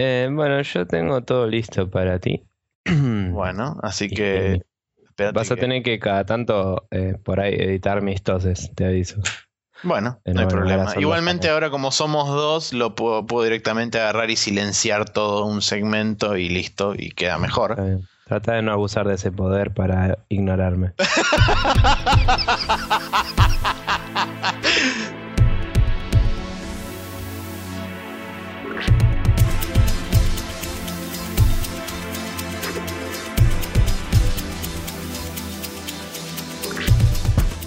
Eh, bueno, yo tengo todo listo para ti. Bueno, así que. Vas a que- tener que cada tanto eh, por ahí editar mis toses, te aviso. Bueno, Pero no hay problema. Igualmente, dos, ahora como somos dos, lo puedo, puedo directamente agarrar y silenciar todo un segmento y listo, y queda mejor. Trata de no abusar de ese poder para ignorarme.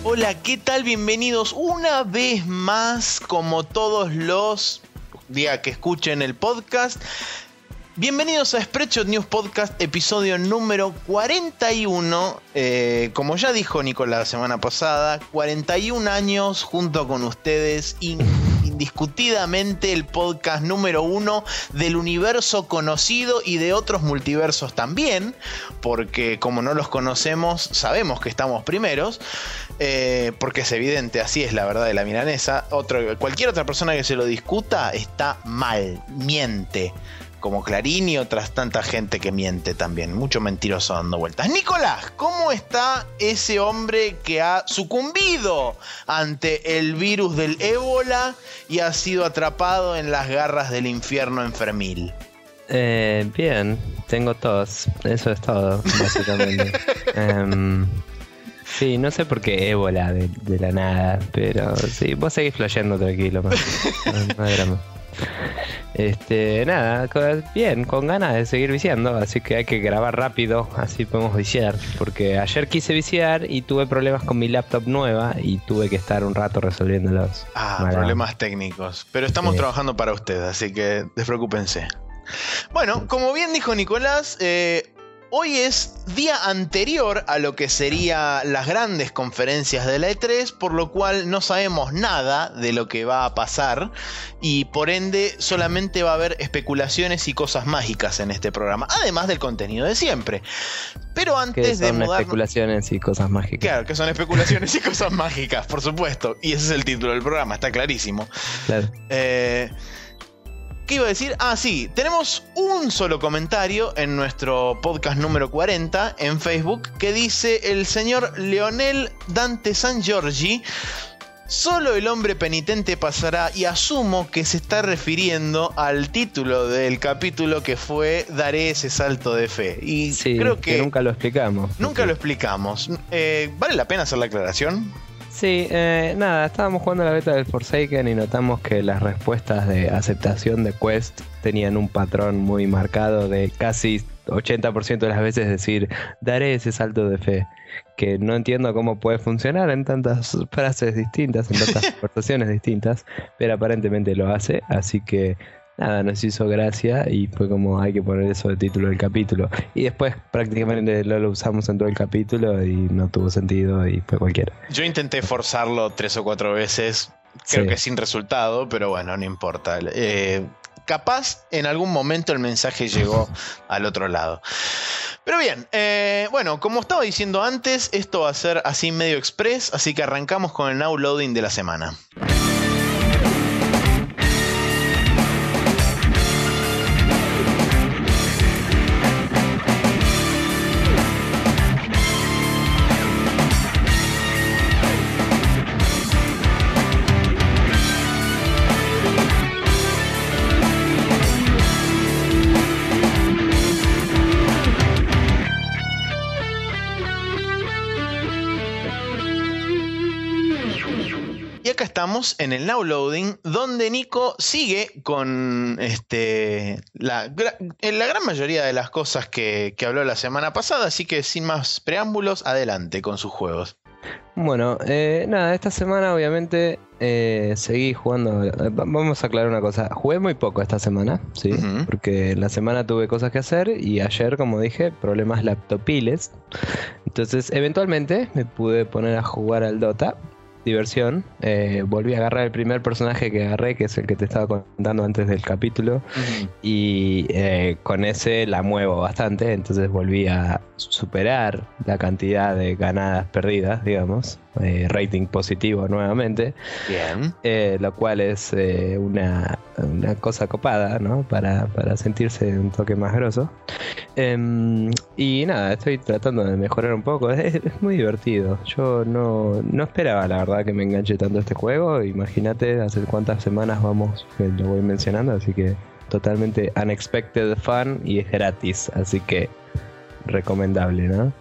Hola, ¿qué tal? Bienvenidos una vez más, como todos los días que escuchen el podcast. Bienvenidos a Spreadshot News Podcast, episodio número 41. Eh, como ya dijo Nicolás la semana pasada, 41 años junto con ustedes, indiscutidamente el podcast número uno del universo conocido y de otros multiversos también, porque como no los conocemos, sabemos que estamos primeros. Eh, porque es evidente, así es la verdad de la milanesa. Cualquier otra persona que se lo discuta está mal, miente. Como Clarín y otras tanta gente que miente también. Mucho mentiroso dando vueltas. Nicolás, ¿cómo está ese hombre que ha sucumbido ante el virus del ébola y ha sido atrapado en las garras del infierno enfermil? Eh, bien, tengo tos. Eso es todo, básicamente. Em, sí, no sé por qué ébola de, de la nada, pero sí, vos seguís flasheando tranquilo, man. no, no hay drama. Este, nada, bien, con ganas de seguir viciando, así que hay que grabar rápido, así podemos viciar. Porque ayer quise viciar y tuve problemas con mi laptop nueva y tuve que estar un rato resolviéndolos. Ah, problemas técnicos. Pero estamos Sí. trabajando para ustedes, así que despreocúpense. Bueno, como bien dijo Nicolás, eh, hoy es día anterior a lo que serían las grandes conferencias de la E3, por lo cual no sabemos nada de lo que va a pasar y por ende solamente va a haber especulaciones y cosas mágicas en este programa, además del contenido de siempre. Pero antes de son mudarnos... especulaciones y cosas mágicas. Claro, que son especulaciones y cosas mágicas, por supuesto. Y ese es el título del programa, está clarísimo. Claro. Eh, ¿Qué iba a decir? Ah, sí, tenemos un solo comentario en nuestro podcast número 40 en Facebook que dice el señor Leonel Dante San Giorgi. Solo el hombre penitente pasará y asumo que se está refiriendo al título del capítulo que fue Daré ese salto de fe. Y Sí, creo que, que, nunca lo explicamos. nunca lo explicamos. Eh, ¿Vale la pena hacer la aclaración? Sí, eh, nada, estábamos jugando la beta del Forsaken y notamos que las respuestas de aceptación de Quest tenían un patrón muy marcado de casi 80% de las veces decir, daré ese salto de fe, que no entiendo cómo puede funcionar en tantas frases distintas, en tantas conversaciones distintas, pero aparentemente lo hace, así que nada, nos hizo gracia y fue como hay que poner eso de título del capítulo. Y después prácticamente lo, lo usamos en todo el capítulo y no tuvo sentido y fue cualquiera. Yo intenté forzarlo tres o cuatro veces, creo Sí. que sin resultado, pero bueno, no importa. Eh, capaz en algún momento el mensaje llegó al otro lado. Pero bien, eh, bueno, como estaba diciendo antes, esto va a ser así medio express, así que arrancamos con el now loading de la semana. Estamos en el now loading, donde Nico sigue con este, la, la gran mayoría de las cosas que, que habló la semana pasada, así que sin más preámbulos, adelante con sus juegos. Bueno, eh, nada, esta semana obviamente eh, seguí jugando. eh, va- Vamos a aclarar una cosa. Jugué muy poco esta semana, sí, porque la semana tuve cosas que hacer y ayer, como dije, problemas laptopiles. Entonces, eventualmente me pude poner a jugar al Dota. Diversión. Eh, volví a agarrar el primer personaje que agarré, que es el que te estaba contando antes del capítulo, y eh, con ese la muevo bastante, entonces volví a superar la cantidad de ganadas perdidas, digamos, eh, rating positivo nuevamente. Bien. lo cual es una, una, cosa copada, ¿no? Para, para, sentirse un toque más grosso. Em, y nada, estoy tratando de mejorar un poco, es, es muy divertido. Yo no, no esperaba, la verdad que me enganche tanto este juego. Imagínate hace cuántas semanas vamos, que lo voy mencionando, así que totalmente unexpected fun y es gratis, así que recomendable, ¿no?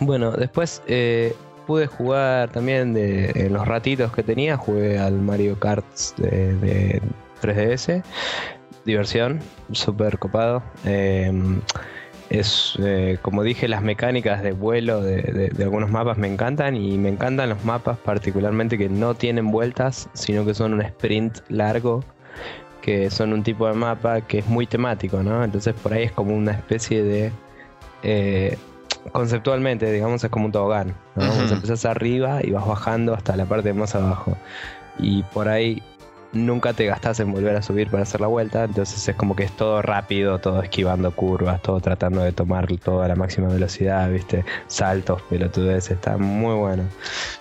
Bueno, después eh, pude jugar también de, en los ratitos que tenía, jugué al Mario Kart de, 3DS. Diversión, súper copado. Em, es, eh, como dije, las mecánicas de vuelo de, algunos mapas me encantan y me encantan los mapas particularmente que no tienen vueltas, sino que son un sprint largo, que son un tipo de mapa que es muy temático, ¿no? Entonces por ahí es como una especie de... Eh, conceptualmente, digamos, es como un tobogán, ¿no? empezás arriba y vas bajando hasta la parte más abajo. Y por ahí nunca te gastas en volver a subir para hacer la vuelta, entonces es como que es todo rápido, todo esquivando curvas, todo tratando de tomar todo a la máxima velocidad, viste, saltos, pelotudes, está muy bueno.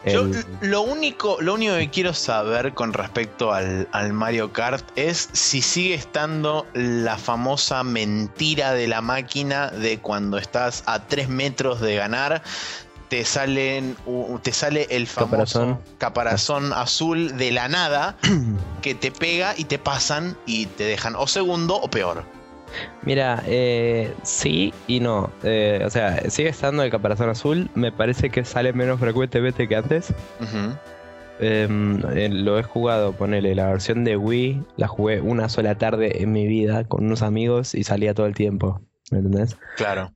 Yo lo único, lo único que quiero saber con respecto al, al Mario Kart es si sigue estando la famosa mentira de la máquina de cuando estás a 3 metros de ganar, te salen te sale el famoso caparazón, azul de la nada que te pega y te pasan y te dejan o segundo o peor. Mira, eh, sí y no. Eh, o sea, sigue estando el caparazón azul. Me parece que sale menos frecuentemente que antes. Em, eh, lo he jugado, ponele, la versión de Wii la jugué una sola tarde en mi vida con unos amigos y salía todo el tiempo. ¿Me entendés? Claro.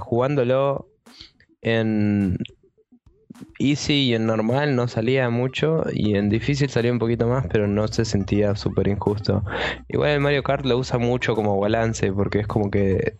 jugándolo en easy y en normal no salía mucho y en difícil salía un poquito más, pero no se sentía súper injusto. Igual el Mario Kart lo usa mucho como balance porque es como que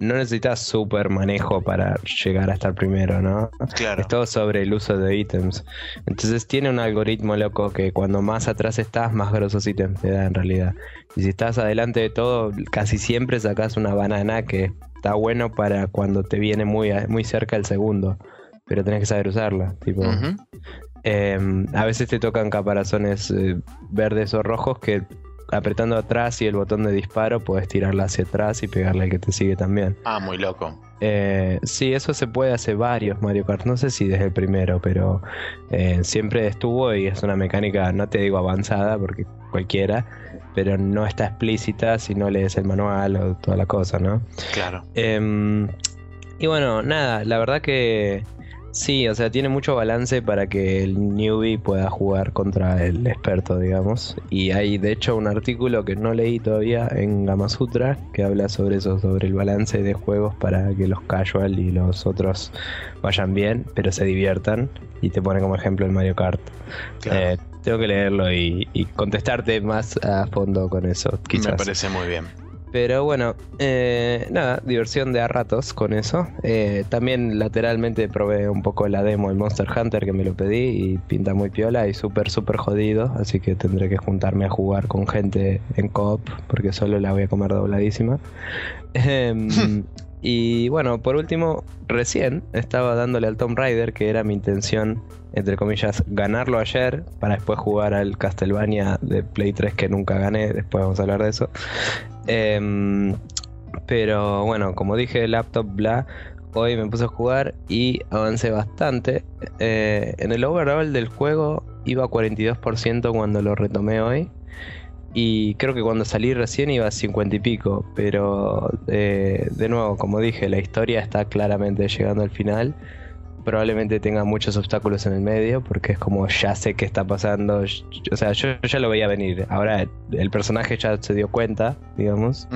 no necesitas súper manejo para llegar a estar primero, ¿no? Claro. Es todo sobre el uso de ítems. Entonces tiene un algoritmo loco que cuando más atrás estás, más grosos ítems te da en realidad. Y si estás adelante de todo, casi siempre sacas una banana que está bueno para cuando te viene muy, muy cerca el segundo, pero tenés que saber usarla. Tipo, em, a veces te tocan caparazones eh, verdes o rojos que apretando atrás y el botón de disparo puedes tirarla hacia atrás y pegarle al que te sigue también. Ah, muy loco. Eh, sí, eso se puede hacer varios Mario Kart. No sé si desde el primero, pero eh, siempre estuvo y es una mecánica, no te digo avanzada, porque cualquiera, pero no está explícita si no lees el manual o toda la cosa, ¿no? Claro. Em, y bueno, nada, la verdad que sí, o sea, tiene mucho balance para que el newbie pueda jugar contra el experto, digamos. Y hay de hecho un artículo que no leí todavía en Gamasutra que habla sobre eso, sobre el balance de juegos para que los casual y los otros vayan bien, pero se diviertan. Y te pone como ejemplo el Mario Kart. Claro. Eh, tengo que leerlo y, contestarte más a fondo con eso. Quizás. Me parece muy bien. Pero bueno, eh, nada, diversión de a ratos con eso. Eh, también lateralmente probé un poco la demo del Monster Hunter que me lo pedí y pinta muy piola y súper, súper jodido. Así que tendré que juntarme a jugar con gente en coop porque solo la voy a comer dobladísima. Em, y bueno, por último, recién estaba dándole al Tomb Raider, que era mi intención, entre comillas, ganarlo ayer, para después jugar al Castlevania de Play 3 que nunca gané, después vamos a hablar de eso. Em, pero bueno, como dije, laptop, bla, hoy me puse a jugar y avancé bastante. Eh, en el overall del juego iba a 42% cuando lo retomé hoy. Y creo que cuando salí recién iba a 50 y pico, pero eh, de nuevo, como dije, la historia está claramente llegando al final. Probablemente tenga muchos obstáculos en el medio, porque es como ya sé qué está pasando. O sea, yo, ya lo veía venir. Ahora el personaje ya se dio cuenta, digamos.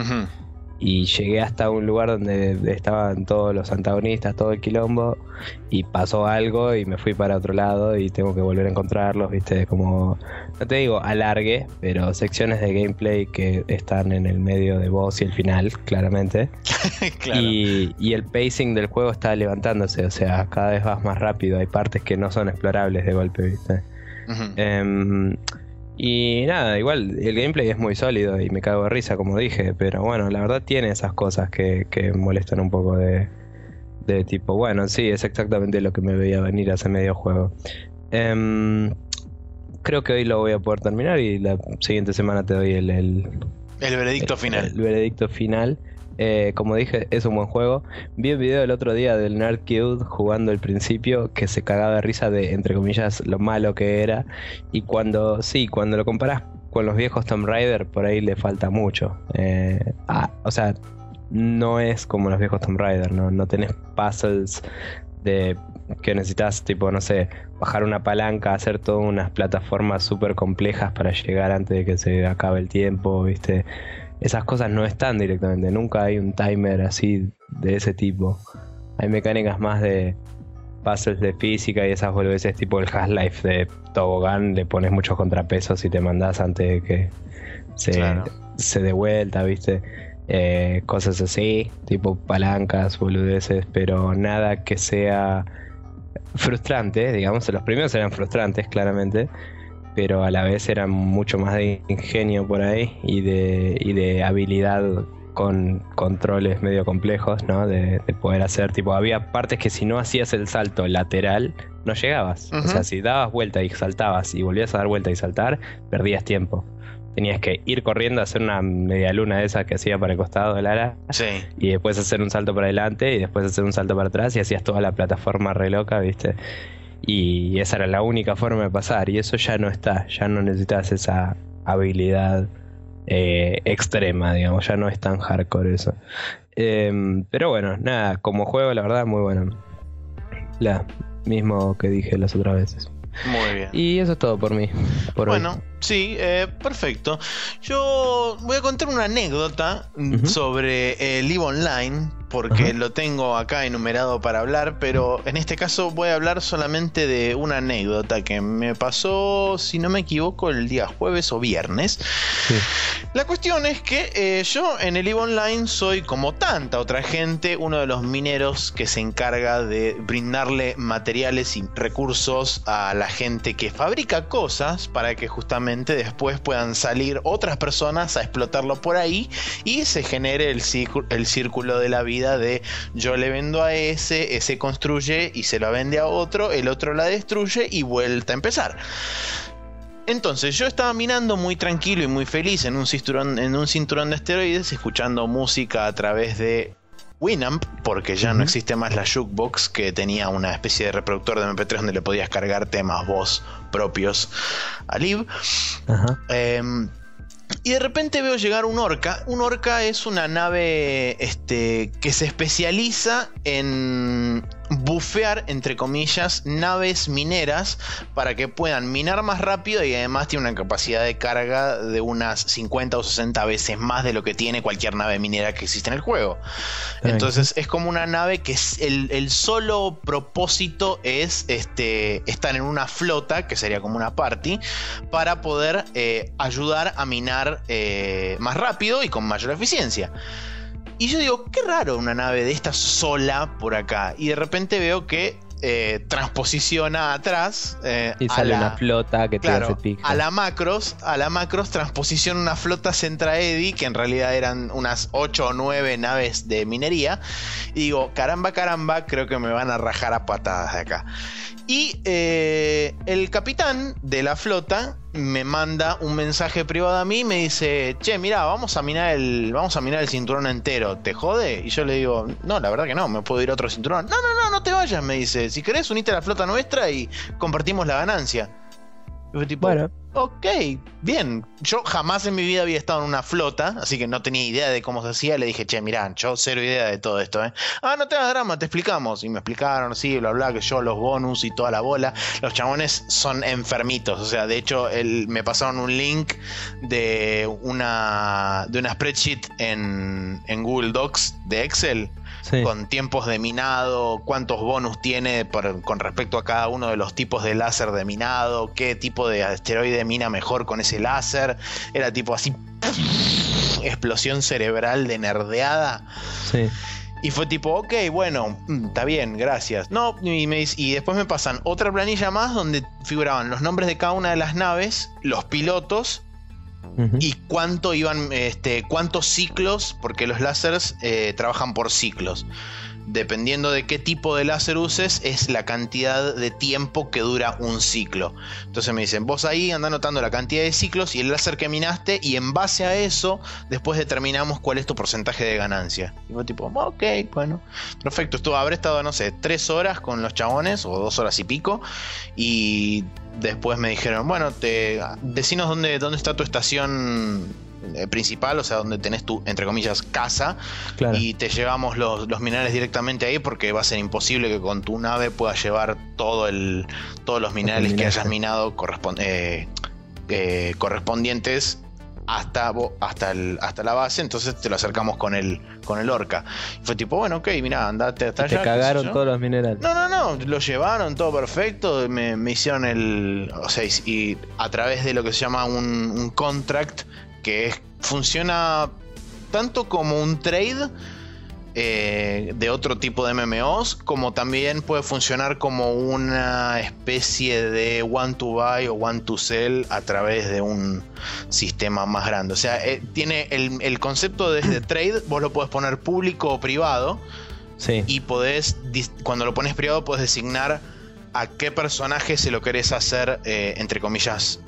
Y llegué hasta un lugar donde estaban todos los antagonistas, todo el quilombo, y pasó algo y me fui para otro lado y tengo que volver a encontrarlos, viste, como, no te digo alargue, pero secciones de gameplay que están en el medio de voz y el final, claramente. y, y, el pacing del juego está levantándose, o sea, cada vez vas más rápido, hay partes que no son explorables de golpe, viste. Y nada, igual el gameplay es muy sólido y me cago de risa, como dije, pero bueno, la verdad tiene esas cosas que, que molestan un poco de, de tipo, bueno, sí, es exactamente lo que me veía venir hace medio juego. Em, creo que hoy lo voy a poder terminar y la siguiente semana te doy el... El, el veredicto final. El veredicto final. Eh, como dije, es un buen juego. Vi el video el otro día del Nerd Cube jugando el principio que se cagaba de risa de, entre comillas, lo malo que era. Y cuando, sí, cuando lo comparas con los viejos Tomb Raider, por ahí le falta mucho. Eh, o sea, no es como los viejos Tomb Raider, ¿no? No tenés puzzles de que necesitas, tipo, no sé, bajar una palanca, hacer todas unas plataformas súper complejas para llegar antes de que se acabe el tiempo, ¿viste? Esas cosas no están directamente. Nunca hay un timer así de ese tipo. Hay mecánicas más de puzzles de física y esas boludeces tipo el Half-Life de tobogán. Le pones muchos contrapesos y te mandas antes de que se, se dé vuelta, ¿viste? Eh, cosas así, tipo palancas, boludeces, pero nada que sea frustrante, digamos. Los primeros eran frustrantes, claramente pero a la vez era mucho más de ingenio por ahí y de, y de habilidad con controles medio complejos, ¿no? De, poder hacer, tipo, había partes que si no hacías el salto lateral, no llegabas. O sea, si dabas vuelta y saltabas y volvías a dar vuelta y saltar, perdías tiempo. Tenías que ir corriendo a hacer una media luna de esa que hacía para el costado del ala. Sí. Y después hacer un salto para adelante y después hacer un salto para atrás y hacías toda la plataforma re loca, ¿viste? Y esa era la única forma de pasar. Y eso ya no está. Ya no necesitas esa habilidad eh, extrema, digamos. Ya no es tan hardcore eso. Em, pero bueno, nada, como juego, la verdad, muy bueno. La mismo que dije las otras veces. Muy bien. Y eso es todo por mí. bueno, sí, eh, perfecto. Yo voy a contar una anécdota sobre el EVE Online porque lo tengo acá enumerado para hablar, pero en este caso voy a hablar solamente de una anécdota que me pasó, si no me equivoco, el día jueves o viernes. La cuestión es que eh, yo en el EVE Online soy, como tanta otra gente, uno de los mineros que se encarga de brindarle materiales y recursos a la gente que fabrica cosas para que justamente después puedan salir otras personas a explotarlo por ahí y se genere el, el círculo de la vida de yo le vendo a ese, ese construye y se la vende a otro, el otro la destruye y vuelta a empezar. Entonces yo estaba minando muy tranquilo y muy feliz en un cinturón, en un cinturón de esteroides, escuchando música a través de Winamp, porque ya no existe más la jukebox que tenía una especie de reproductor de MP3 donde le podías cargar temas voz propios a Liv. Em, y de repente veo llegar un orca. Un orca es una nave este, que se especializa en bufear, entre comillas, naves mineras para que puedan minar más rápido y además tiene una capacidad de carga de unas 50 o 60 veces más de lo que tiene cualquier nave minera que existe en el juego. Entonces es como una nave que el, solo propósito es este, estar en una flota, que sería como una party, para poder eh, ayudar a minar eh, más rápido y con mayor eficiencia. Y yo digo, qué raro una nave de esta sola por acá. Y de repente veo que eh, transposiciona atrás. Eh, y sale una flota que te hace A la macros, a la macros transposiciona una flota Centra Eddy, que en realidad eran unas 8 o 9 naves de minería. Y digo, caramba, caramba, creo que me van a rajar a patadas de acá. Y eh, el capitán de la flota me manda un mensaje privado a mí y me dice, che, mira, vamos a minar el, vamos a minar el cinturón entero, ¿te jode? Y yo le digo, no, la verdad que no, me puedo ir a otro cinturón. No, no, no, no te vayas, me dice, si querés unite a la flota nuestra y compartimos la ganancia. bueno, ok, bien. Yo jamás en mi vida había estado en una flota, así que no tenía idea de cómo se hacía. Le dije, che, mirá, yo cero idea de todo esto, ¿eh? Ah, no te hagas drama, te explicamos. Y me explicaron, sí, bla, bla, que yo los bonus y toda la bola. Los chabones son enfermitos, o sea, de hecho, me pasaron un link de una, de una spreadsheet en, en Google Docs de Excel con tiempos de minado, cuántos bonus tiene con respecto a cada uno de los tipos de láser de minado, qué tipo de asteroide mina mejor con ese láser. Era tipo así, explosión cerebral de nerdeada. Y fue tipo, ok, bueno, mm, está bien, gracias. No, y, y, después me pasan otra planilla más donde figuraban los nombres de cada una de las naves, los pilotos y cuánto iban, este, cuántos ciclos, porque los láseres eh, trabajan por ciclos. Dependiendo de qué tipo de láser uses, es la cantidad de tiempo que dura un ciclo. Entonces me dicen, vos ahí anda anotando la cantidad de ciclos y el láser que minaste, y en base a eso, después determinamos cuál es tu porcentaje de ganancia. Y vos tipo, ok, bueno, perfecto. Estuvo, habré estado, no sé, tres horas con los chabones, o dos horas y pico, y después me dijeron, bueno, te decinos dónde, dónde está tu estación principal, o sea, donde tenés tu, entre comillas, casa, y te llevamos los, minerales directamente ahí porque va a ser imposible que con tu nave puedas llevar todo el, todos los minerales que hayas minado eh, eh, correspondientes hasta, hasta, el, hasta la base, entonces te lo acercamos con el, con el orca. fue tipo, bueno, ok, mira, andate hasta allá. Te cagaron todos los minerales. No, no, no, lo llevaron todo perfecto, me, hicieron el, o sea, y a través de lo que se llama un, un contract, que es, funciona tanto como un trade, eh, de otro tipo de MMOs, como también puede funcionar como una especie de one to buy o one to sell a través de un sistema más grande. O sea, eh, tiene el, concepto de este trade, vos lo puedes poner público o privado. Y podés, cuando lo pones privado, puedes designar a qué personaje se lo querés hacer, eh, entre comillas,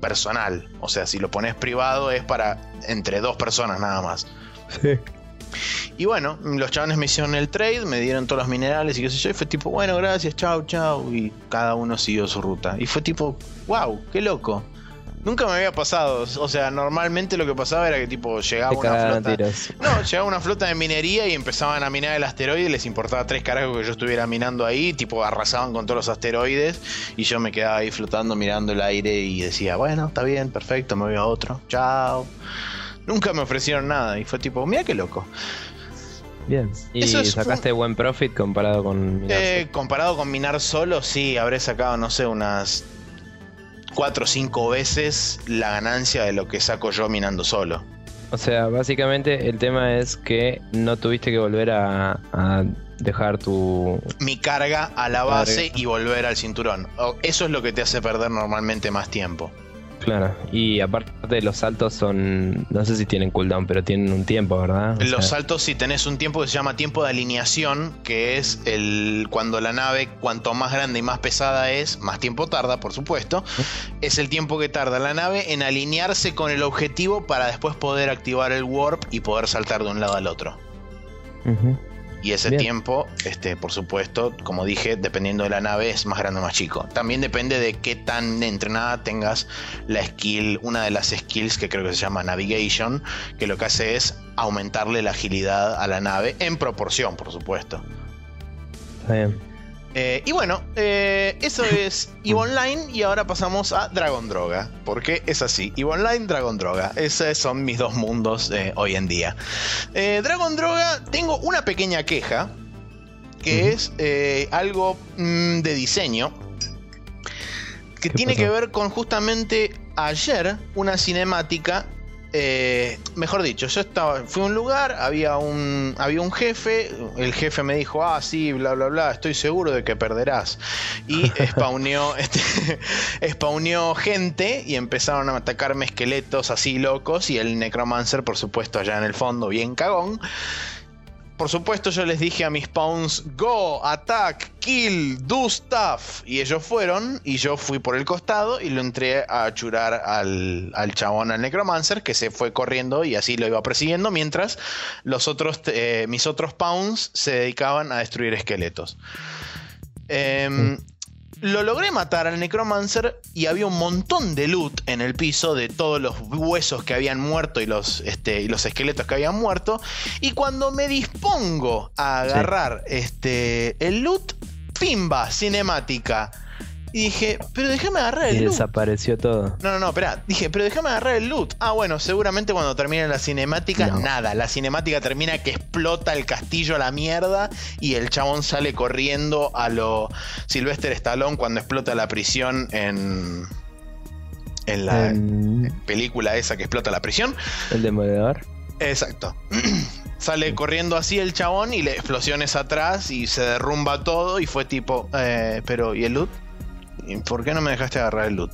personal. O sea, si lo pones privado es para entre dos personas nada más. Sí. Y bueno, los chavales me hicieron el trade, me dieron todos los minerales y qué sé yo, y fue tipo, bueno, gracias, chao, chao, y cada uno siguió su ruta. Y fue tipo, wow, qué loco. Nunca me había pasado, o sea, normalmente lo que pasaba era que tipo llegaba una flota. No, llegaba una flota de minería y empezaban a minar el asteroide, y les importaba tres carajos que yo estuviera minando ahí, tipo arrasaban con todos los asteroides y yo me quedaba ahí flotando mirando el aire y decía, bueno, está bien, perfecto, me voy a otro. Chao. Nunca me ofrecieron nada y fue tipo, mira qué loco. Bien. ¿Y sacaste buen profit comparado con minar eh, Comparado con minar solo, sí, habré sacado, no sé, unas 4 o 5 veces la ganancia de lo que saco yo minando solo. O sea, básicamente el tema es que no tuviste que volver a, dejar tu... Mi carga a la base y volver al cinturón. Eso es lo que te hace perder normalmente más tiempo. Claro, y aparte los saltos son, no sé si tienen cooldown, pero tienen un tiempo, ¿verdad? los saltos sí tenés un tiempo que se llama tiempo de alineación, que es el cuando la nave cuanto más grande y más pesada es, más tiempo tarda, por supuesto, es el tiempo que tarda la nave en alinearse con el objetivo para después poder activar el warp y poder saltar de un lado al otro. Y ese tiempo, este, por supuesto, como dije, dependiendo de la nave, es más grande o más chico. También depende de qué tan entrenada tengas la skill, una de las skills que creo que se llama Navigation, que lo que hace es aumentarle la agilidad a la nave en proporción, por supuesto. Está bien. Eh, y bueno, eh, eso es EVE Online y ahora pasamos a Dragon Droga, porque es así, EVE Online, Dragon Droga, esos son mis dos mundos eh, hoy en día. Dragon Droga, tengo una pequeña queja, que es algo mm, de diseño, que tiene que ver con justamente ayer una cinemática eh, mejor dicho, yo estaba, fui a un lugar, había un, había un jefe, el jefe me dijo, ah, sí, bla, bla, bla, estoy seguro de que perderás. Y spawneó, este, spawneó gente y empezaron a atacarme esqueletos así locos y el necromancer, por supuesto, allá en el fondo, bien cagón. Por supuesto, yo les dije a mis pawns: Go, attack, kill, do stuff. Y ellos fueron, y yo fui por el costado y lo entré a churar al, al chabón, al necromancer, que se fue corriendo y así lo iba persiguiendo, mientras los otros, eh, mis otros pawns se dedicaban a destruir esqueletos. Em, lo logré matar al Necromancer y había un montón de loot en el piso de todos los huesos que habían muerto y los, este, y los esqueletos que habían muerto. Y cuando me dispongo a agarrar este, el loot, pimba, cinemática. Y dije, pero déjame agarrar el Y loot. desapareció todo. No, no, no, espera. Dije, pero déjame agarrar el loot. Ah, bueno, seguramente cuando termine la cinemática, No. nada. La cinemática termina que explota el castillo a la mierda y el chabón sale corriendo a lo Sylvester Stallone cuando explota la prisión en. En la En película esa que explota la prisión. el demoledor. Exacto. Sale corriendo así el chabón y le explosiones atrás y se derrumba todo y fue tipo, eh, pero ¿y el loot? ¿Y ¿Por qué no me dejaste agarrar el loot?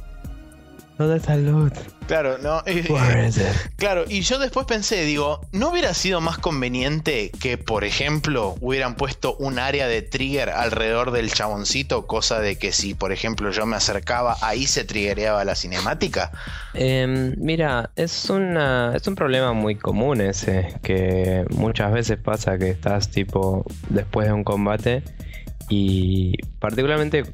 ¿Dónde está el loot? Claro, no. Claro, y yo después pensé, digo, ¿no hubiera sido más conveniente que, por ejemplo, hubieran puesto un área de trigger alrededor del chaboncito? Cosa de que si, por ejemplo, yo me acercaba, ahí se triggereaba la cinemática. Em, mira, es una es un problema muy común ese, que muchas veces pasa que estás tipo después de un combate y particularmente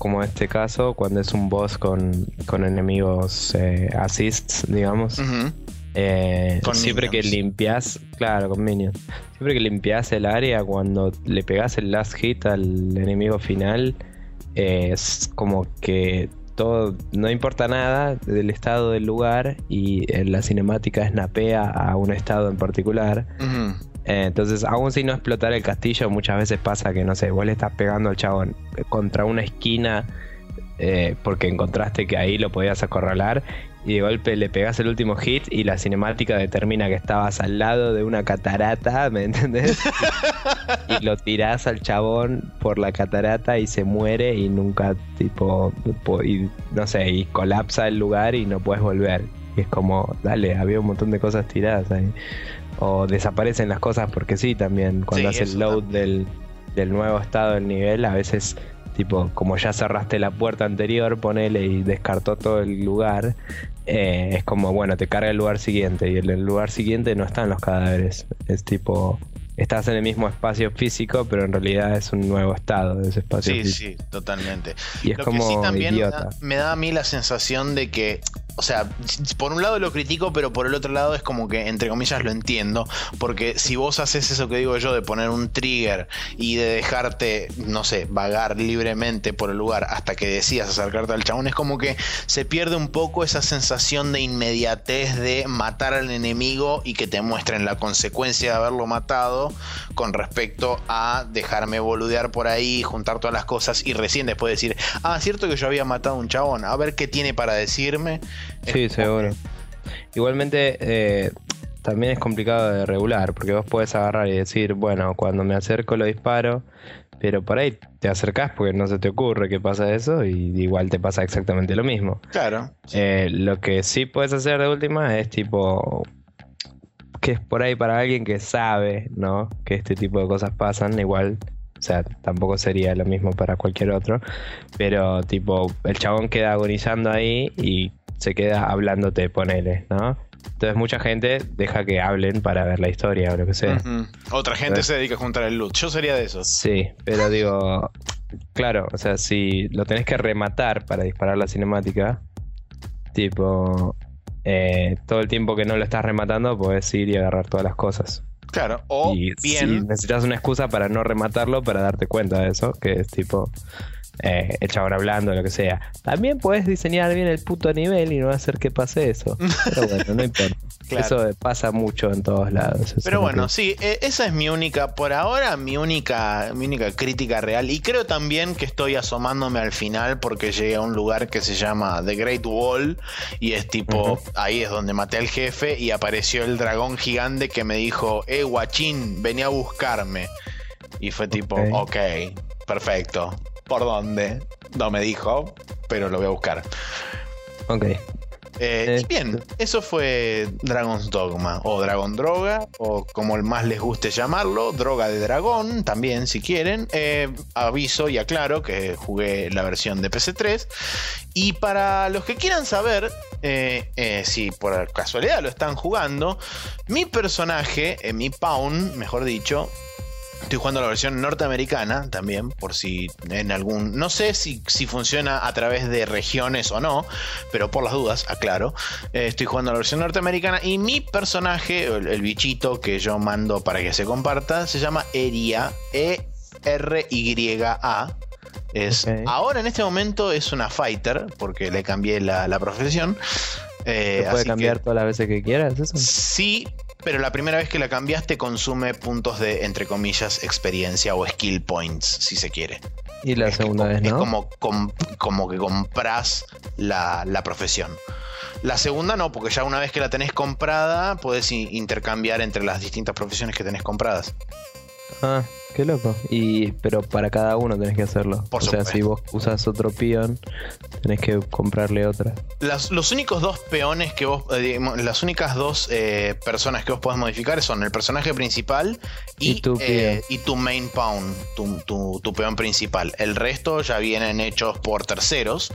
como este caso, cuando es un boss con, con enemigos eh, assists, digamos, eh, siempre que limpias, claro, con minions, siempre que limpias el área, cuando le pegas el last hit al enemigo final, eh, es como que todo, no importa nada del estado del lugar y eh, la cinemática snapea a un estado en particular. Eh, entonces, aún sin no explotar el castillo, muchas veces pasa que, no sé, vos le estás pegando al chabón contra una esquina eh, porque encontraste que ahí lo podías acorralar y de golpe le pegas el último hit y la cinemática determina que estabas al lado de una catarata, ¿me entendés? y, lo tirás al chabón por la catarata y se muere y nunca, tipo, po- y, no sé, y colapsa el lugar y no puedes volver. Y es como, dale, había un montón de cosas tiradas ahí. O desaparecen las cosas porque sí, también. Cuando Sí, haces el load del, del nuevo estado del nivel, a veces, tipo, como ya cerraste la puerta anterior, ponele y descartó todo el lugar, eh, es como, bueno, te carga el lugar siguiente y en el lugar siguiente no están los cadáveres. Es tipo, estás en el mismo espacio físico, pero en realidad es un nuevo estado de ese espacio Sí, físico. sí, totalmente. Y es Lo como que sí también me idiota. da, me da a mí la sensación de que, o sea, por un lado lo critico, pero por el otro lado es como que, entre comillas, lo entiendo. Porque si vos haces eso que digo yo de poner un trigger y de dejarte, no sé, vagar libremente por el lugar hasta que decidas acercarte al chabón, es como que se pierde un poco esa sensación de inmediatez de matar al enemigo y que te muestren la consecuencia de haberlo matado con respecto a dejarme boludear por ahí, juntar todas las cosas y recién después decir, ah, cierto que yo había matado a un chabón, a ver qué tiene para decirme. Sí, seguro. Igualmente, eh, también es complicado de regular, porque vos puedes agarrar y decir, bueno, cuando me acerco lo disparo, pero por ahí te acercás porque no se te ocurre que pasa eso y igual te pasa exactamente lo mismo. Claro. Eh, lo que sí puedes hacer de última es tipo que es por ahí para alguien que sabe, ¿no? Que este tipo de cosas pasan, igual, o sea, tampoco sería lo mismo para cualquier otro, pero tipo el chabón queda agonizando ahí y se queda hablándote, ponele, ¿no? Entonces mucha gente deja que hablen para ver la historia o lo que sea. Otra gente se dedica a juntar el loot. Yo sería de esos. Sí, pero digo, claro, o sea, si lo tenés que rematar para disparar la cinemática, tipo, eh, todo el tiempo que no lo estás rematando, podés ir y agarrar todas las cosas. Claro. O y si bien. necesitas una excusa para no rematarlo, para darte cuenta de eso, que es tipo eh, el chabón hablando, lo que sea. También puedes diseñar bien el puto nivel y no hacer que pase eso. Pero bueno, no importa. Claro. Eso pasa mucho en todos lados. Pero bueno, que- sí, eh, esa es mi única, por ahora, mi única, mi única crítica real. Y creo también que estoy asomándome al final porque llegué a un lugar que se llama The Great Wall. Y es tipo, ahí es donde maté al jefe y apareció el dragón gigante que me dijo, eh, guachín, venía a buscarme. Y fue tipo, Ok. ok, perfecto. ¿Por dónde? No me dijo, pero lo voy a buscar. Ok. Eh, y bien, eso fue Dragon's Dogma, o Dragon Droga, o como más les guste llamarlo, Droga de Dragón, también si quieren. Eh, aviso y aclaro que jugué la versión de PC3. Y para los que quieran saber eh, si por casualidad lo están jugando, mi personaje, mi Pawn, mejor dicho, Estoy jugando la versión norteamericana también, por si en algún. No sé si, si funciona a través de regiones o no, pero por las dudas, aclaro. Eh, estoy jugando la versión norteamericana y mi personaje, el, el bichito que yo mando para que se comparta, se llama Eria, E-R-Y-A. Es. Ahora en este momento es una fighter, porque le cambié la, la profesión. Eh, ¿Se puede así cambiar que- todas las veces que quieras? ¿Eso? Sí, pero la primera vez que la cambiaste consume puntos de, entre comillas, experiencia o skill points, si se quiere. Y la es que segunda co- vez, Es ¿no? como, com- como que compras la, la profesión. La segunda no, porque ya una vez que la tenés comprada, podés intercambiar entre las distintas profesiones que tenés compradas. Ah, qué loco. Y, pero para cada uno tenés que hacerlo. Por o sea, si vos usas otro peón, tenés que comprarle otra. Las- los únicos dos peones que vos, eh, digamos, las únicas dos eh, personas que vos podés modificar son el personaje principal y, Y tu eh, y tu main pawn, tu, tu- tu peón principal. El resto ya vienen hechos por terceros,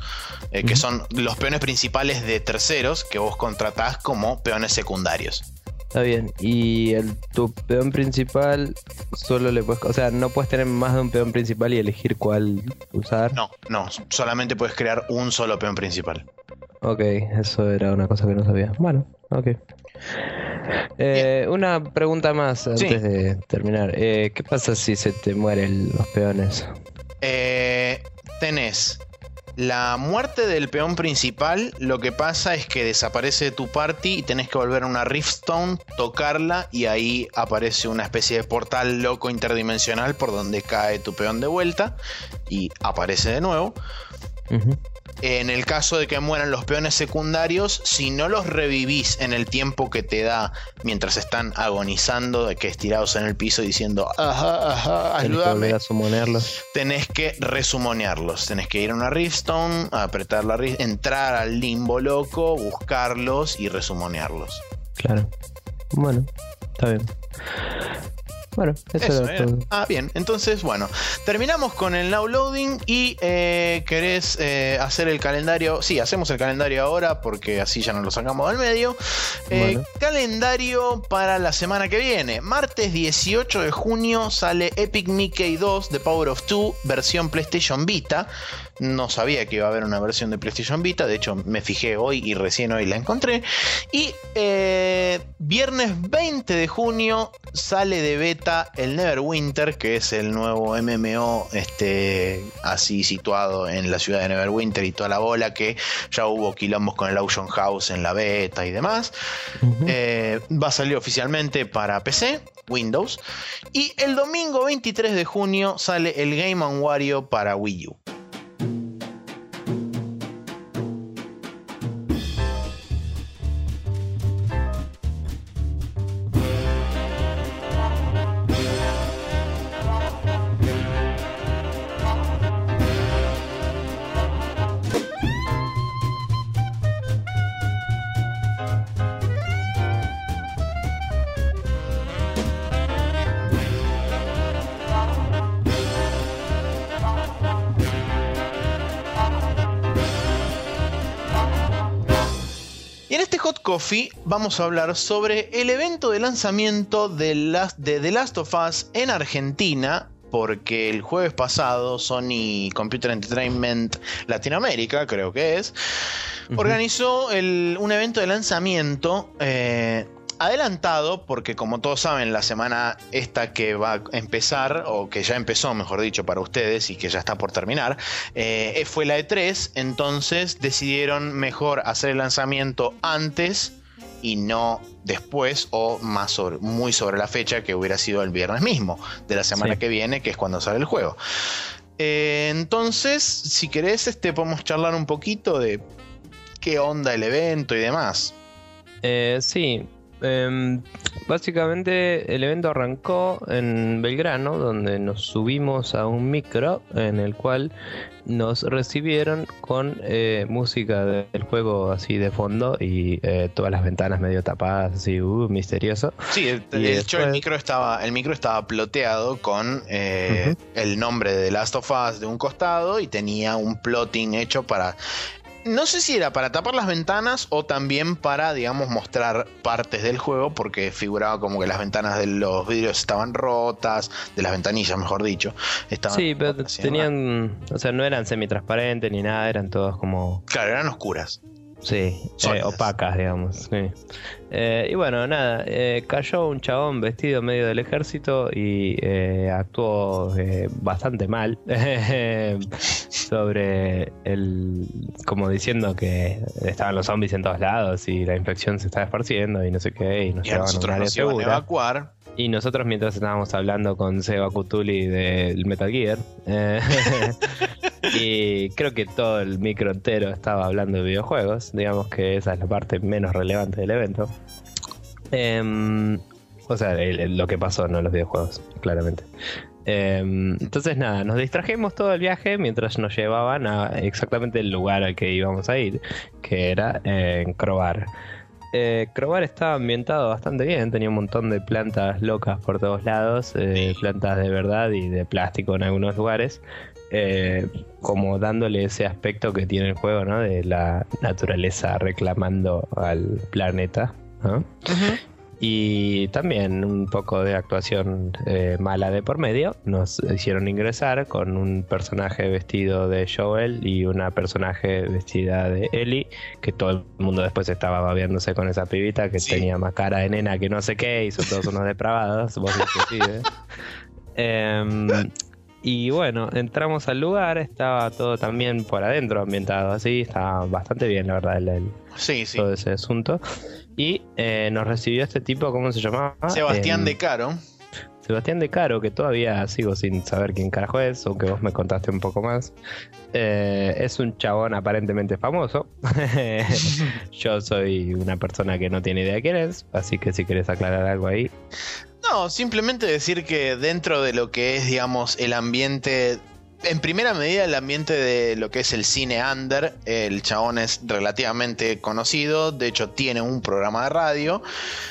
eh, que son los peones principales de terceros que vos contratás como peones secundarios. Está bien. Y el, tu peón principal solo le puedes... O sea, no puedes tener más de un peón principal y elegir cuál usar. No, no, solamente puedes crear un solo peón principal. Ok, eso era una cosa que no sabía. Bueno, ok. Eh, una pregunta más antes Sí. de terminar. Eh, ¿Qué pasa si se te mueren los peones? Eh, tenés la muerte del peón principal. Lo que pasa es que desaparece de tu party y tenés que volver a una Riftstone, tocarla y ahí aparece una especie de portal loco interdimensional por donde cae tu peón de vuelta y aparece de nuevo. Ujú. En el caso de que mueran los peones secundarios, si no los revivís en el tiempo que te da mientras están agonizando, de que estirados en el piso diciendo, ajá, ajá, ayúdame, tenés que resumonearlos. Tenés que ir a una Riftstone, apretar la Rift, entrar al limbo loco, buscarlos y resumonearlos. Claro. Bueno, está bien. Bueno, eso, Eso, era todo. Ah, bien. Entonces, bueno, terminamos con el now loading y eh, querés eh, hacer el calendario. Sí, hacemos el calendario ahora porque así ya nos lo sacamos del medio. Eh, Bueno. Calendario para la semana que viene. Martes 18 de junio sale Epic Mickey 2 The Power of Two, versión PlayStation Vita. No sabía que iba a haber una versión de PlayStation Vita. De hecho, me fijé hoy y recién hoy la encontré. Y eh, viernes 20 de junio sale de beta el Neverwinter, que es el nuevo MMO este, así situado en la ciudad de Neverwinter y toda la bola que ya hubo quilombos con el Auction House en la beta y demás. Eh, va a salir oficialmente para PC, Windows. Y el domingo 23 de junio sale el Game Wario para Wii U. Coffee vamos a hablar sobre el evento de lanzamiento de, The Last of Us en Argentina. Porque el jueves pasado Sony Computer Entertainment Latinoamérica, creo que es, organizó el- un evento de lanzamiento eh, adelantado, porque como todos saben, la semana esta que va a empezar, o que ya empezó, mejor dicho, para ustedes y que ya está por terminar, eh, fue la E3, entonces decidieron mejor hacer el lanzamiento antes y no después o más sobre, muy sobre la fecha que hubiera sido el viernes mismo de la semana Sí. que viene, que es cuando sale el juego. Eh, entonces, si querés, este, podemos charlar un poquito de qué onda el evento y demás. Eh, sí, em, básicamente el evento arrancó en Belgrano, donde nos subimos a un micro en el cual nos recibieron con eh, música de- del juego así de fondo y eh, todas las ventanas medio tapadas, así, uh, misterioso. Sí, el- de hecho el micro estaba, el micro estaba ploteado con eh, el nombre de Last of Us de un costado y tenía un plotting hecho para no sé si era para tapar las ventanas o también para, digamos, mostrar partes del juego, porque figuraba como que las ventanas de los vidrios estaban rotas, de las ventanillas, mejor dicho. Estaban Sí, pero tenían, o sea, no eran semitransparentes ni nada, eran todos como, Claro, eran oscuras. Sí, eh, opacas, digamos. sí. Eh, y bueno, nada, eh, cayó un chabón vestido medio del ejército y eh, actuó bastante mal sobre el, como diciendo que estaban los zombies en todos lados y la infección se estaba esparciendo y no sé qué, y nos Y a nosotros nos iban a evacuar. Y nosotros mientras estábamos hablando con Seba Cutuli del Metal Gear, eh, y creo que todo el micro entero estaba hablando de videojuegos, digamos que esa es la parte menos relevante del evento. Em, o sea, el- el- lo que pasó, no los videojuegos, claramente. Em, entonces nada, nos distrajimos todo el viaje mientras nos llevaban a exactamente el lugar al que íbamos a ir, que era eh, en Crobar. Eh, Crobar estaba ambientado bastante bien, tenía un montón de plantas locas por todos lados, eh, plantas de verdad y de plástico en algunos lugares, eh, como dándole ese aspecto que tiene el juego, ¿no? De la naturaleza reclamando al planeta, ¿no? Y también un poco de actuación eh, mala de por medio. Nos hicieron ingresar con un personaje vestido de Joel y una personaje vestida de Ellie, que todo el mundo después estaba babeándose con esa pibita que Sí. tenía más cara de nena que no sé qué, y son todos unos depravados, vos inclusive. Em, y bueno, entramos al lugar, estaba todo también por adentro ambientado así, estaba bastante bien la verdad el- el, Sí, sí. todo ese asunto. Y eh, nos recibió este tipo, ¿cómo se llamaba? Sebastián de Caro. Sebastián de Caro, que todavía sigo sin saber quién carajo es, aunque vos me contaste un poco más. Eh, es un chabón aparentemente famoso. Yo soy una persona que no tiene idea de quién es, así que si querés aclarar algo ahí. No, simplemente decir que dentro de lo que es, digamos, el ambiente. En primera medida, el ambiente de lo que es el cine under, el chabón es relativamente conocido, de hecho tiene un programa de radio,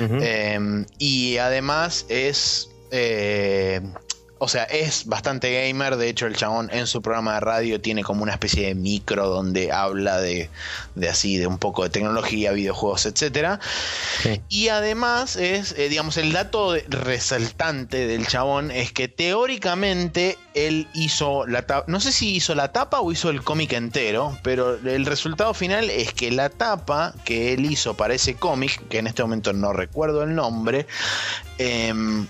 eh, y además es, eh, o sea, es bastante gamer, de hecho el chabón en su programa de radio tiene como una especie de micro donde habla de, de así, de un poco de tecnología, videojuegos. Sí. Y además es, eh, digamos, el dato resaltante del chabón es que teóricamente él hizo la tapa, no sé si hizo la tapa o hizo el cómic entero, pero el resultado final es que la tapa que él hizo para ese cómic, que en este momento no recuerdo el nombre, em,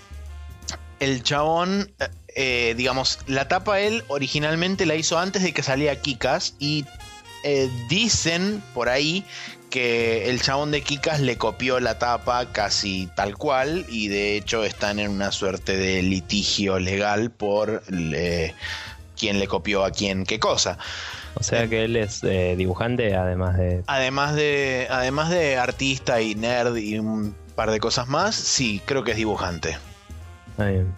el chabón, eh, digamos, la tapa él originalmente la hizo antes de que salía Kikas y eh, dicen por ahí que el chabón de Kikas le copió la tapa casi tal cual y de hecho están en una suerte de litigio legal por quién le copió a quién qué cosa. O sea que él es eh, dibujante, además de. Además de, además de artista y nerd y un par de cosas más, sí, creo que es dibujante. Bien.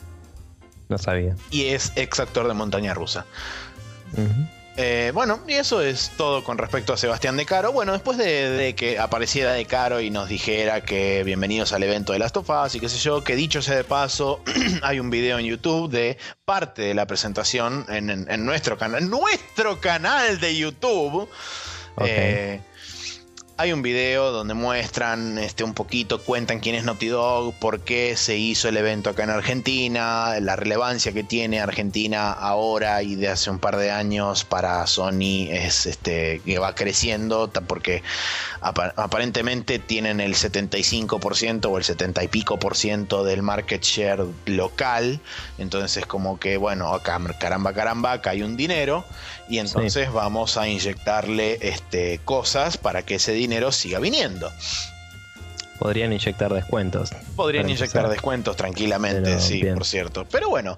No sabía. Y es ex actor de Montaña Rusa. Eh, bueno, y eso es todo con respecto a Sebastián de Caro. Bueno, después de, de que apareciera de Caro y nos dijera que bienvenidos al evento de Last of Us y qué sé yo, que dicho sea de paso, hay un video en YouTube de parte de la presentación en, en- en nuestro canal, nuestro canal de YouTube. Ok. Eh, hay un video donde muestran este, un poquito, cuentan quién es Naughty Dog, por qué se hizo el evento acá en Argentina, la relevancia que tiene Argentina ahora y de hace un par de años para Sony es este que va creciendo, porque apa- aparentemente tienen el 75% o el 70 y pico por ciento del market share local, entonces como que bueno, acá caramba caramba, acá hay un dinero. Y entonces vamos a inyectarle este, cosas para que ese dinero siga viniendo. Podrían inyectar descuentos. Podrían inyectar empezar. descuentos tranquilamente, Pero sí, bien. por cierto. Pero bueno,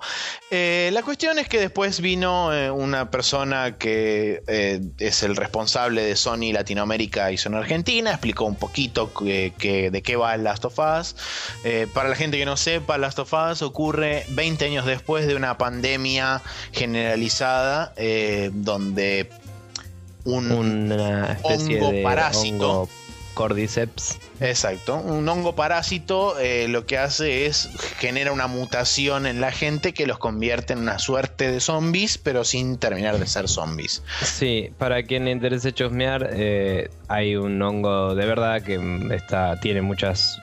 eh, la cuestión es que después vino eh, una persona que eh, es el responsable de Sony Latinoamérica y Sony Argentina, explicó un poquito que- que- de qué va el Last of Us. Para la gente que no sepa, Last of Us ocurre 20 años después de una pandemia generalizada donde un, Una especie hongo de parásito. hongo Cordyceps. Exacto, un hongo parásito eh, lo que hace es genera una mutación en la gente que los convierte en una suerte de zombies, pero sin terminar de ser zombies. Sí, para quien le interese chusmear, eh, hay un hongo de verdad que está, tiene muchas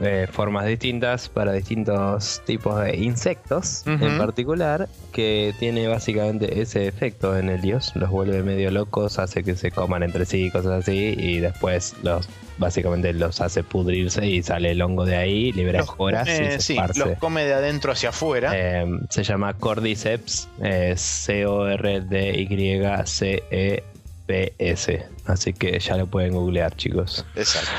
eh, formas distintas para distintos tipos de insectos en particular, que tiene básicamente ese efecto en el dios, los vuelve medio locos, hace que se coman entre sí, cosas así, y después los básicamente los hace pudrirse y sale el hongo de ahí, libera esporas y se sí, los come de adentro hacia afuera. Eh, se llama Cordyceps, eh, C-O-R-D-Y-C-E PS. Así que ya lo pueden googlear, chicos. Exacto.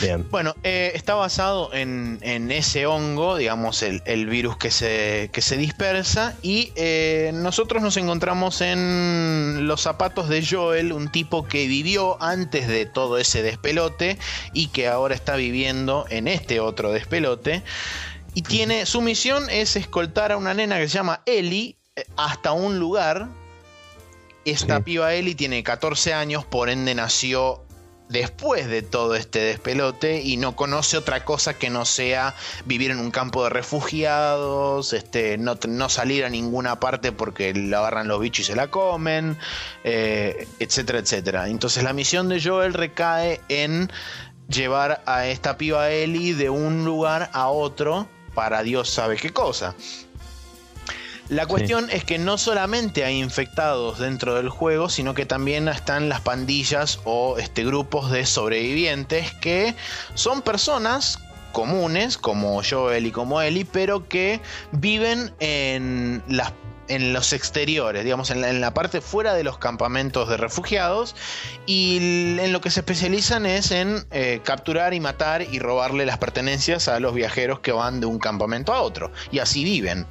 Bien. Bueno, eh, está basado en, ese hongo, digamos, el, virus que se, que se dispersa. Y eh, nosotros nos encontramos en los zapatos de Joel, un tipo que vivió antes de todo ese despelote y que ahora está viviendo en este otro despelote. Y tiene su misión es escoltar a una nena que se llama Ellie eh, hasta un lugar esta piba Ellie tiene 14 años, por ende nació después de todo este despelote y no conoce otra cosa que no sea vivir en un campo de refugiados, este, no, no salir a ninguna parte porque la agarran los bichos y se la comen, eh, etcétera, etcétera. Entonces la misión de Joel recae en llevar a esta piba Ellie de un lugar a otro para Dios sabe qué cosa. La cuestión es que no solamente hay infectados dentro del juego, sino que también están las pandillas o este, grupos de sobrevivientes que son personas comunes como Joel y como Ellie, pero que viven en las en los exteriores, digamos, en la, parte fuera de los campamentos de refugiados y en lo que se especializan es en eh, capturar y matar y robarle las pertenencias a los viajeros que van de un campamento a otro y así viven.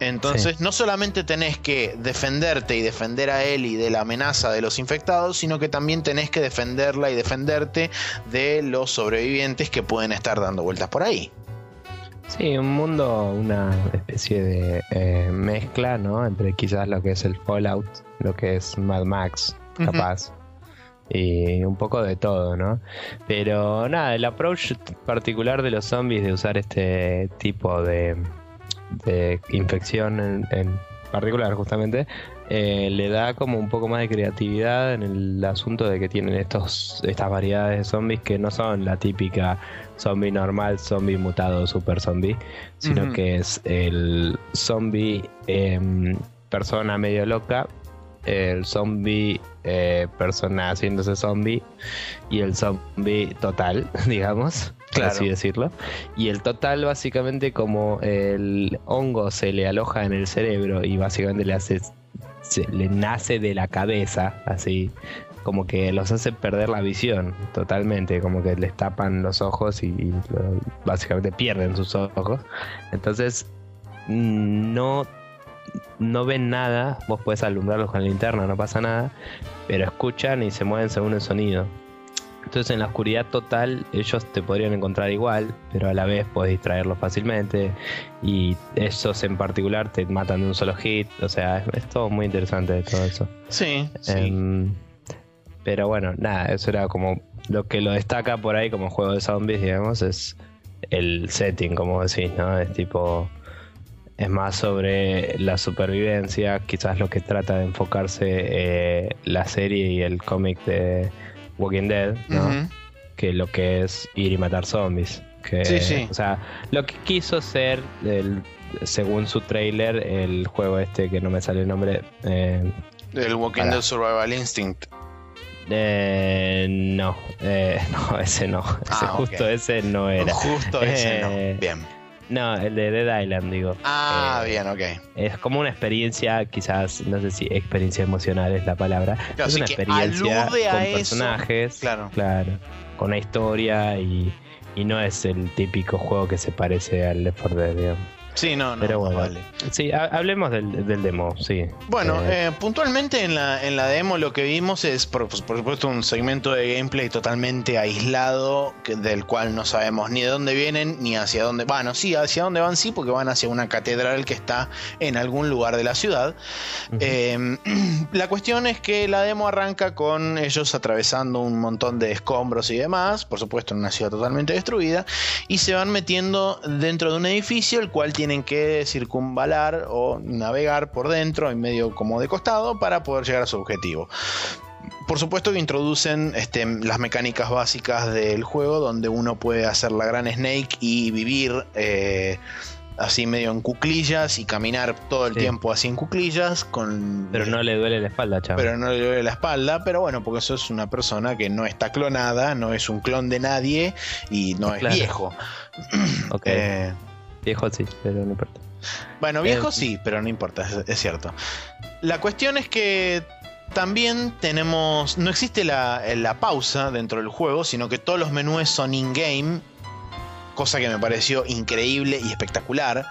Entonces, no solamente tenés que defenderte y defender a él y de la amenaza de los infectados, sino que también tenés que defenderla y defenderte de los sobrevivientes que pueden estar dando vueltas por ahí. Sí, un mundo, una especie de eh, mezcla, ¿no? Entre quizás lo que es el Fallout, lo que es Mad Max, capaz. Y un poco de todo, ¿no? Pero nada, el approach particular de los zombies de usar este tipo de, de infección en, particular justamente, eh, le da como un poco más de creatividad en el asunto de que tienen estos, estas variedades de zombies que no son la típica zombie normal, zombie mutado, super zombie, sino que es el zombie em, persona medio loca, el zombie eh, persona haciéndose zombie y el zombie total, digamos así decirlo. Y el total, básicamente, como el hongo se le aloja en el cerebro y básicamente le hace. le nace de la cabeza, así. Como que los hace perder la visión totalmente, como que les tapan los ojos y, básicamente pierden sus ojos. Entonces, no no ven nada, vos puedes alumbrarlos con la linterna, no pasa nada, pero escuchan y se mueven según el sonido. Entonces en la oscuridad total ellos te podrían encontrar igual, pero a la vez puedes distraerlos fácilmente y esos en particular te matan de un solo hit. O sea, es, todo muy interesante todo eso. Sí. Em, pero bueno, nada, eso era como lo que lo destaca por ahí como juego de zombies, digamos, es el setting, como decís, ¿no? Es tipo es más sobre la supervivencia, quizás lo que trata de enfocarse eh, la serie y el cómic de Walking Dead, ¿no? Que lo que es ir y matar zombies. Que, sí, sí. O sea, lo que quiso ser, el, según su trailer, el juego este que no me sale el nombre. Eh, el Walking Dead Survival Instinct. Eh, no, eh, no, ese no. Ese, ah, justo ese no era. Justo ese no. Eh, Bien. No, el de Dead Island, digo. Ah, eh, bien, ok. Es como una experiencia, quizás, no sé si experiencia emocional es la palabra. es una experiencia con personajes. Claro. Claro. Con una historia y, y, no es el típico juego que se parece al Left 4 Dead, digamos. Sí, no, no. Pero bueno, vale. Sí, ha- hablemos del, del demo, sí. Bueno, Eh, eh, puntualmente en la, en la demo lo que vimos es, por, pues, por supuesto, un segmento de gameplay totalmente aislado, que- del cual no sabemos ni de dónde vienen, ni hacia dónde... Bueno, sí, hacia dónde van, sí, porque van hacia una catedral que está en algún lugar de la ciudad. Eh, la cuestión es que la demo arranca con ellos atravesando un montón de escombros y demás, por supuesto en una ciudad totalmente destruida, y se van metiendo dentro de un edificio el cual tienen que circunvalar o navegar por dentro, en medio como de costado, para poder llegar a su objetivo. Por supuesto que introducen este, las mecánicas básicas del juego, donde uno puede hacer la gran Snake y vivir eh, así medio en cuclillas y caminar todo el Sí. tiempo así en cuclillas. Con, Pero no le duele la espalda, chaval. pero no le duele la espalda, pero bueno, porque eso es una persona que no está clonada, no es un clon de nadie y no es viejo. Ok, Eh, viejo sí, pero no importa. bueno, viejo Eh, sí, pero no importa, es, es cierto. La cuestión es que también tenemos, no existe la, la pausa dentro del juego, sino que todos los menús son in-game, cosa que me pareció increíble y espectacular.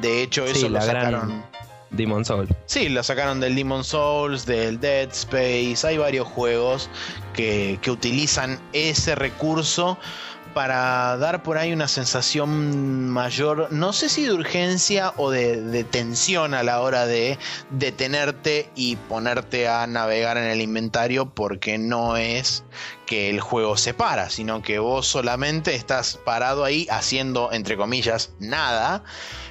De hecho, Sí, eso lo la gran- sacaron... Demon Soul. Sí, lo sacaron del Demon Souls, del Dead Space. Hay varios juegos que, que utilizan ese recurso para dar por ahí una sensación mayor, no sé si de urgencia o de, tensión a la hora de detenerte y ponerte a navegar en el inventario porque no es que el juego se para, sino que vos solamente estás parado ahí haciendo, entre comillas, nada,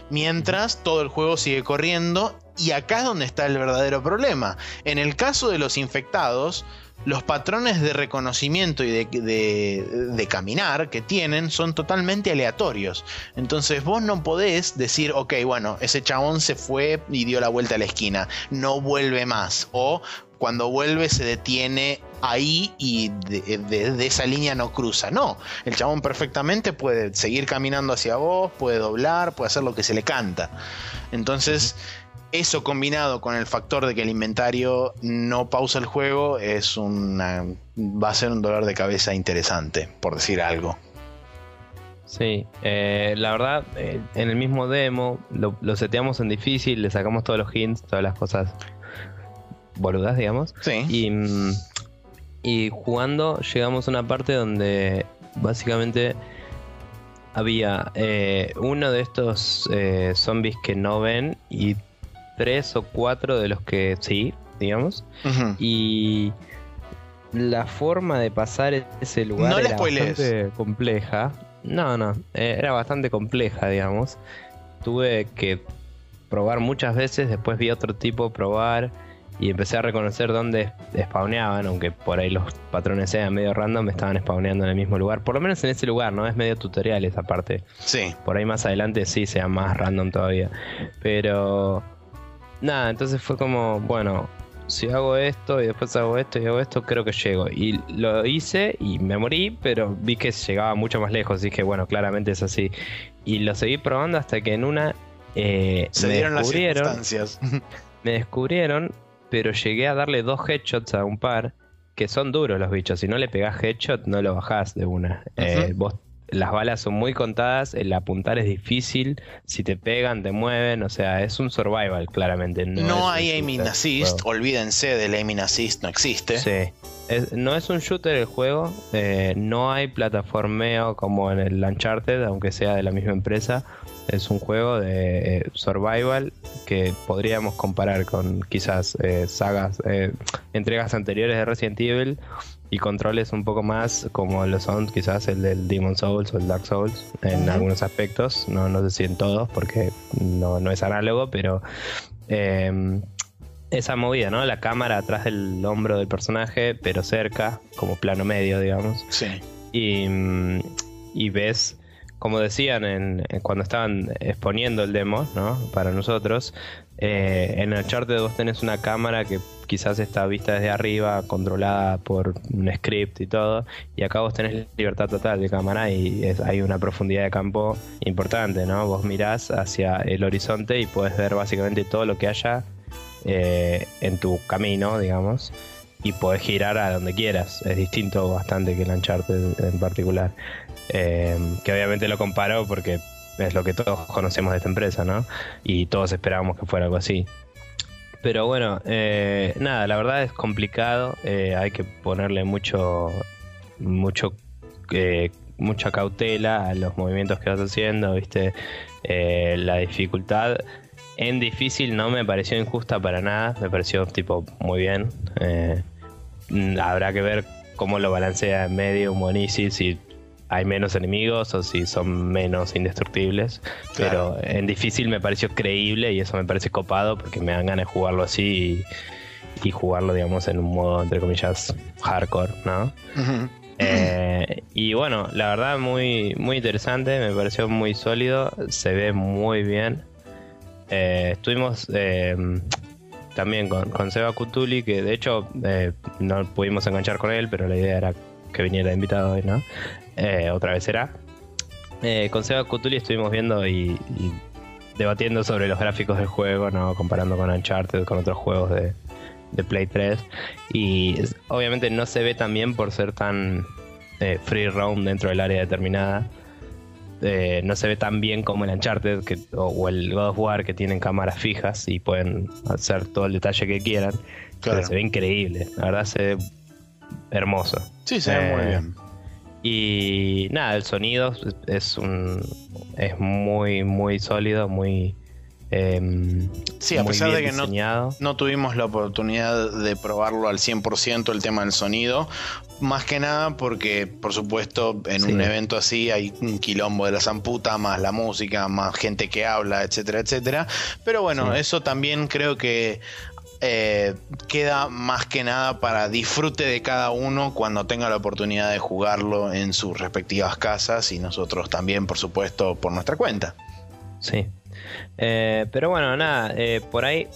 mientras todo el juego sigue corriendo y acá es donde está el verdadero problema. En el caso de los infectados, los patrones de reconocimiento y de, de- caminar que tienen son totalmente aleatorios. Entonces vos no podés decir, ok, bueno, ese chabón se fue y dio la vuelta a la esquina, no vuelve más. O cuando vuelve se detiene ahí y de esa línea no cruza. No, el chabón perfectamente puede seguir caminando hacia vos, puede doblar, puede hacer lo que se le canta. Entonces, eso combinado con el factor de que el inventario no pausa el juego es una va a ser un dolor de cabeza interesante, por decir algo. Sí, eh, la verdad, eh, en el mismo demo lo, lo seteamos en difícil, le sacamos todos los hints, todas las cosas boludas, digamos. Sí. Y, mm, y jugando llegamos a una parte donde básicamente había eh, uno de estos zombies que no ven y tres o cuatro de los que sí, digamos. Y la forma de pasar ese lugar No era bastante compleja. No, no, eh, era bastante compleja, digamos. Tuve que probar muchas veces, después vi a otro tipo probar y empecé a reconocer dónde spawneaban, aunque por ahí los patrones sean medio random, estaban spawneando en el mismo lugar. Por lo menos en ese lugar, ¿no? Es medio tutorial esa parte. Sí. Por ahí más adelante sí sea más random todavía. Pero nada, entonces fue como, bueno, si hago esto y después hago esto y hago esto, creo que llego. Y lo hice y me morí, pero vi que llegaba mucho más lejos. Dije, bueno, claramente es así. Y lo seguí probando hasta que en una eh, Se me dieron las circunstancias. Me descubrieron, pero llegué a darle dos headshots a un par. Que son duros los bichos. Si no le pegás headshot, no lo bajás de una. Eh, vos las balas son muy contadas, el apuntar es difícil, si te pegan, te mueven, o sea, es un survival claramente. No, hay aiming assist, juego. olvídense del aiming assist, no existe. Sí. Es- no es un shooter el juego, eh, no hay plataformeo como en el Uncharted, aunque sea de la misma empresa. Es un juego de eh, survival que podríamos comparar con quizás eh, sagas, eh, entregas anteriores de Resident Evil y controles un poco más como lo son quizás el del Demon Souls o el Dark Souls en algunos aspectos, no, no sé si en todos porque no, no es análogo, pero eh, esa movida, ¿no? La cámara atrás del hombro del personaje, pero cerca, como plano medio, digamos. Sí. Y, mm, y ves, como decían en, en cuando estaban exponiendo el demo, ¿no? Para nosotros, eh, en el chart vos tenés una cámara que quizás está vista desde arriba, controlada por un script y todo, y acá vos tenés libertad total de cámara y es- hay una profundidad de campo importante, ¿no? Vos mirás hacia el horizonte y podés ver básicamente todo lo que haya eh, en tu camino, digamos, y podés girar a donde quieras. Es distinto bastante que el Uncharted en particular. Eh, que obviamente lo comparo porque es lo que todos conocemos de esta empresa, ¿no? Y todos esperábamos que fuera algo así. Pero bueno, eh, nada, la verdad es complicado, eh, hay que ponerle mucho, mucho, mucha cautela a los movimientos que vas haciendo, viste, la dificultad en difícil no me pareció injusta para nada, me pareció tipo muy bien. Habrá que ver cómo lo balancea en medio Monici, si hay menos enemigos o si son menos indestructibles. Pero en difícil me pareció creíble y eso me parece copado porque me dan ganas de jugarlo así y, jugarlo, digamos, en un modo, entre comillas, hardcore, ¿no? Eh, y bueno, la verdad muy, muy interesante, me pareció muy sólido, se ve muy bien. Eh, estuvimos eh, también con, con Seba Cutuli, que de hecho no pudimos enganchar con él, pero la idea era que viniera invitado hoy, ¿no? Eh, otra vez será. Eh, con Seba Cutuli estuvimos viendo y, debatiendo sobre los gráficos del juego, ¿no? comparando con Uncharted, con otros juegos de, Play 3. Y obviamente no se ve tan bien por ser tan eh, free roam dentro del área determinada. No se ve tan bien como el Uncharted o, el God of War que tienen cámaras fijas y pueden hacer todo el detalle que quieran. Pero se ve increíble, la verdad se ve hermoso. Sí, se ve muy bien. Y nada, el sonido es un es muy muy sólido, muy em, sí, a pesar de que no, tuvimos la oportunidad de probarlo al 100% el tema del sonido, más que nada porque, por supuesto, en un evento así hay un quilombo de la zamputa, más la música, más gente que habla, etcétera, etcétera. Pero bueno, eso también creo que eh, queda más que nada para disfrute de cada uno cuando tenga la oportunidad de jugarlo en sus respectivas casas y nosotros también, por supuesto, por nuestra cuenta. Sí. Eh, pero bueno, nada, eh, por ahí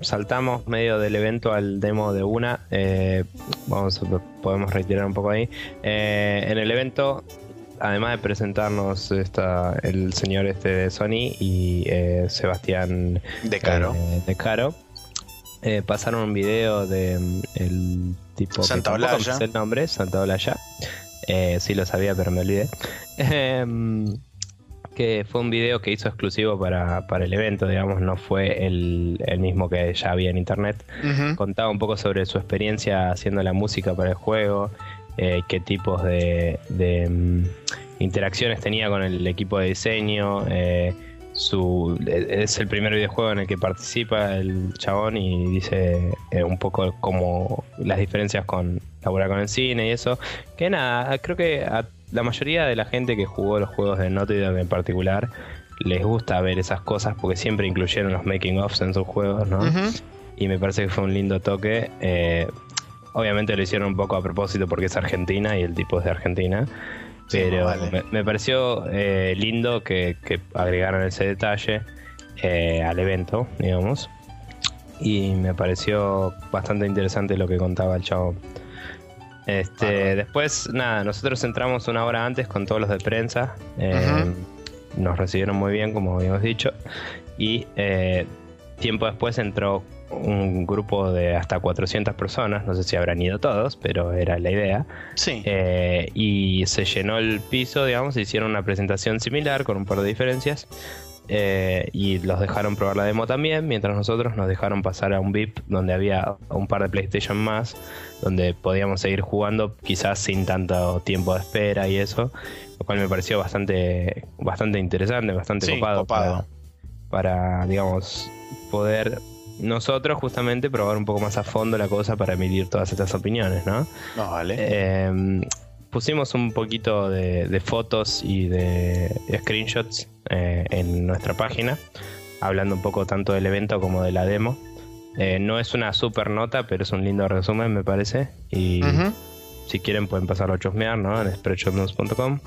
saltamos medio del evento al demo de una. vamos, podemos retirar un poco ahí. en el evento además de presentarnos está el señor este de Sony y Sebastián de Caro. de Caro. Eh, pasaron un video de mm, el tipo Santa Olaya. el nombre, Santa Olaya. Eh, sí lo sabía, pero me olvidé. Que fue un video que hizo exclusivo para, el evento, digamos, no fue el, mismo que ya había en internet. Contaba un poco sobre su experiencia haciendo la música para el juego, eh, qué tipos de, de mm, interacciones tenía con el equipo de diseño. Eh, su es el primer videojuego en el que participa el chabón y dice eh, un poco como las diferencias con laburar con el cine y eso. Que nada, creo que a la mayoría de la gente que jugó los juegos de Naughty Dog en particular les gusta ver esas cosas porque siempre incluyeron los making ofs en sus juegos, ¿no? Y me parece que fue un lindo toque. Eh, obviamente lo hicieron un poco a propósito porque es Argentina y el tipo es de Argentina. Pero me, pareció eh, lindo que, agregaran ese detalle eh, al evento, digamos. Y me pareció bastante interesante lo que contaba el chavo. Este, después, nada, nosotros entramos una hora antes con todos los de prensa. Eh, nos recibieron muy bien, como habíamos dicho. Y tiempo después entró un grupo de hasta 400 personas, no sé si habrán ido todos, pero era la idea. Sí. Eh, y se llenó el piso, digamos, hicieron una presentación similar con un par de diferencias. Eh, y los dejaron probar la demo también, mientras nosotros nos dejaron pasar a un VIP donde había un par de PlayStation más, donde podíamos seguir jugando quizás sin tanto tiempo de espera y eso, lo cual me pareció bastante, bastante interesante, bastante copado, Para, para, digamos, poder nosotros justamente probar un poco más a fondo la cosa para emitir todas estas opiniones, ¿no? No, vale. Em, pusimos un poquito de, fotos y de screenshots eh, en nuestra página, hablando un poco tanto del evento como de la demo. Eh, no es una super nota, pero es un lindo resumen, me parece. Y si quieren pueden pasarlo a chusmear, ¿no? En spreadshotnews.com.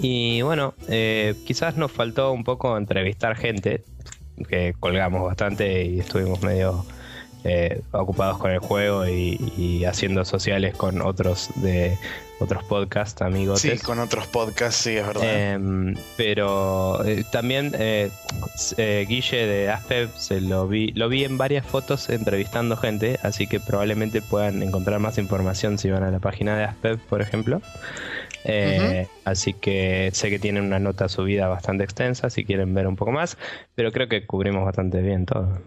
Y bueno, eh, quizás nos faltó un poco entrevistar gente que colgamos bastante y estuvimos medio eh, ocupados con el juego y, haciendo sociales con otros de otros podcasts amigos. Sí, con otros podcasts, sí, es verdad. Em, pero eh, también eh, Guille de Aspev se lo vi, lo vi en varias fotos entrevistando gente, así que probablemente puedan encontrar más información si van a la página de Aspev, por ejemplo. Eh, así que sé que tienen una nota subida bastante extensa si quieren ver un poco más, pero creo que cubrimos bastante bien todo.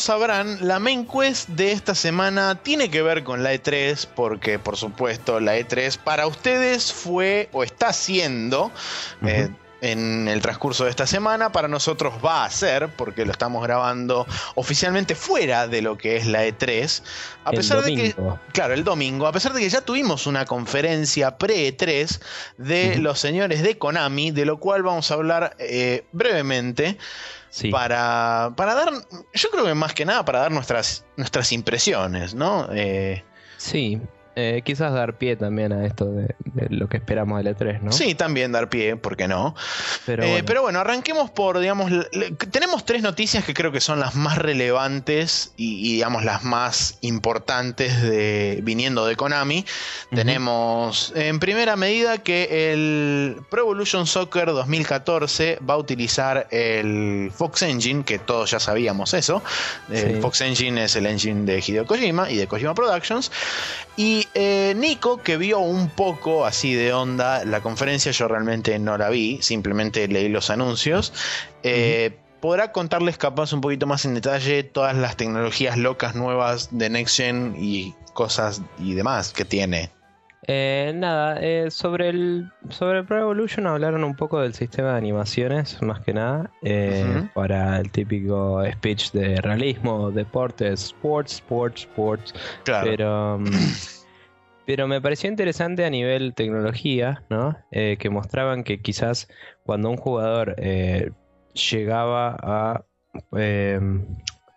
Sabrán, la main quest de esta semana tiene que ver con la E3, porque por supuesto la E3 para ustedes fue o está siendo... Eh, en el transcurso de esta semana. Para nosotros va a ser, porque lo estamos grabando oficialmente fuera de lo que es la E3. A pesar de que. Claro, el domingo. A pesar de que ya tuvimos una conferencia pre-E3 de los señores de Konami, de lo cual vamos a hablar eh, brevemente. Para, para dar, yo creo que más que nada para dar nuestras, nuestras impresiones, ¿no? Eh, sí, eh, quizás dar pie también a esto de, lo que esperamos del E3, ¿no? Sí, también dar pie, ¿por qué no? Pero, eh, bueno. arranquemos por, digamos, tenemos tres noticias que creo que son las más relevantes y, digamos, las más importantes de viniendo de Konami. Tenemos, en primera medida, que el Pro Evolution Soccer 2014 va a utilizar el Fox Engine, que todos ya sabíamos eso. El Fox Engine es el engine de Hideo Kojima y de Kojima Productions. Y eh, Nico, que vio un poco así de onda la conferencia, yo realmente no la vi, simplemente leí los anuncios. Eh, podrá contarles capaz un poquito más en detalle todas las tecnologías locas nuevas de Next Gen y cosas y demás que tiene. Eh, nada, sobre el sobre Pro Evolution hablaron un poco del sistema de animaciones, más que nada, para el típico speech de realismo, deportes, sports, sports, sports. Claro. Pero mm, Pero me pareció interesante a nivel tecnología, ¿no? Eh, que mostraban que quizás cuando un jugador eh, llegaba a em,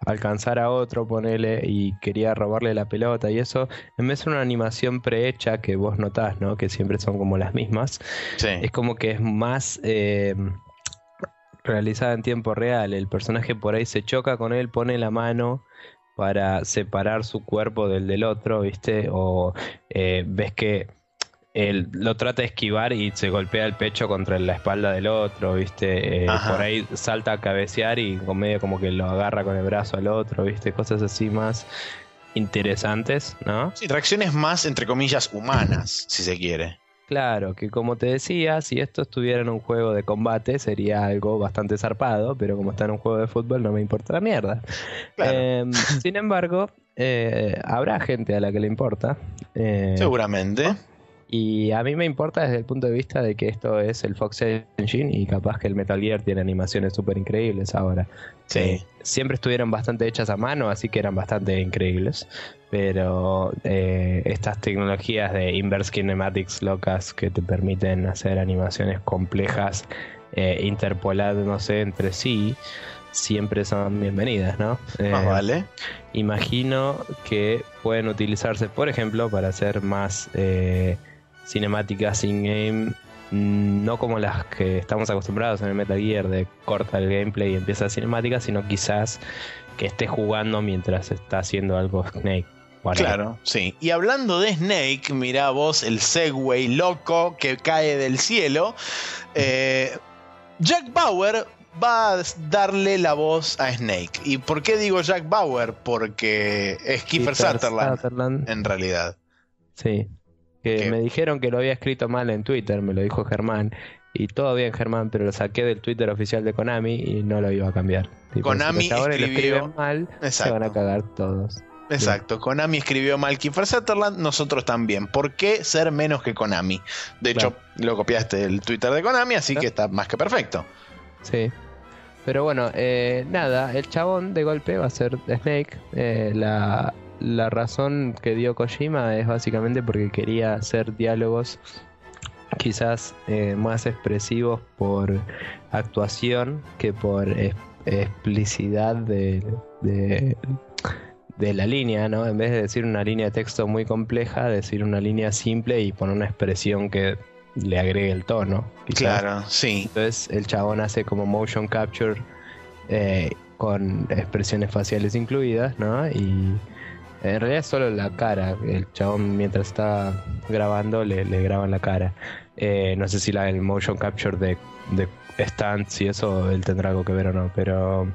alcanzar a otro, ponele, y quería robarle la pelota y eso, en vez de una animación prehecha que vos notás, ¿no? Que siempre son como las mismas, es como que es más em, realizada en tiempo real. El personaje por ahí se choca con él, pone la mano para separar su cuerpo del del otro, ¿viste? O eh, ves que él lo trata de esquivar y se golpea el pecho contra la espalda del otro, ¿viste? Eh, por ahí salta a cabecear y con medio como que lo agarra con el brazo al otro, ¿viste? Cosas así más interesantes, ¿no? Sí, reacciones más, entre comillas, humanas, si se quiere. Claro, que como te decía, si esto estuviera en un juego de combate sería algo bastante zarpado, pero como está en un juego de fútbol no me importa la mierda. Em, sin embargo, eh, habrá gente a la que le importa. Eh, Seguramente. Y a mí me importa desde el punto de vista de que esto es el Fox Engine y capaz que el Metal Gear tiene animaciones súper increíbles ahora. Sí. siempre estuvieron bastante hechas a mano, así que eran bastante increíbles. Pero eh, estas tecnologías de inverse kinematics locas que te permiten hacer animaciones complejas eh, interpolándose entre sí, siempre son bienvenidas, ¿no? Más eh, vale. Imagino que pueden utilizarse, por ejemplo, para hacer más eh, cinemáticas in-game, mm, no como las que estamos acostumbrados en el Metal Gear de corta el gameplay y empieza la cinemática, sino quizás que esté jugando mientras está haciendo algo Snake. Claro, sí. Y hablando de Snake, mirá vos el Segway loco que cae del cielo. Eh, Jack Bauer va a darle la voz a Snake. ¿Y por qué digo Jack Bauer? Porque es Kiefer, Sutherland, en realidad. Sí. Que me dijeron que lo había escrito mal en Twitter, me lo dijo Germán. Y todo bien, Germán, pero lo saqué del Twitter oficial de Konami y no lo iba a cambiar. Konami ahora escribió... mal, se van a cagar todos. Exacto, Konami escribió mal Kiefer Sutherland, nosotros también. ¿Por qué ser menos que Konami? De hecho, lo copiaste del Twitter de Konami, así que está más que perfecto. Sí. Pero bueno, eh, nada, el chabón de golpe va a ser Snake. Eh, la, la razón que dio Kojima es básicamente porque quería hacer diálogos quizás eh, más expresivos por actuación que por explicidad de, de la línea, ¿no? En vez de decir una línea de texto muy compleja, decir una línea simple y poner una expresión que le agregue el tono. quizás. Claro, sí. Entonces el chabón hace como motion capture eh, con expresiones faciales incluidas, ¿no? Y en realidad es solo la cara. El chabón mientras está grabando le, le graban la cara. Eh, no sé si la, el motion capture de, de stunts y eso él tendrá algo que ver o no, pero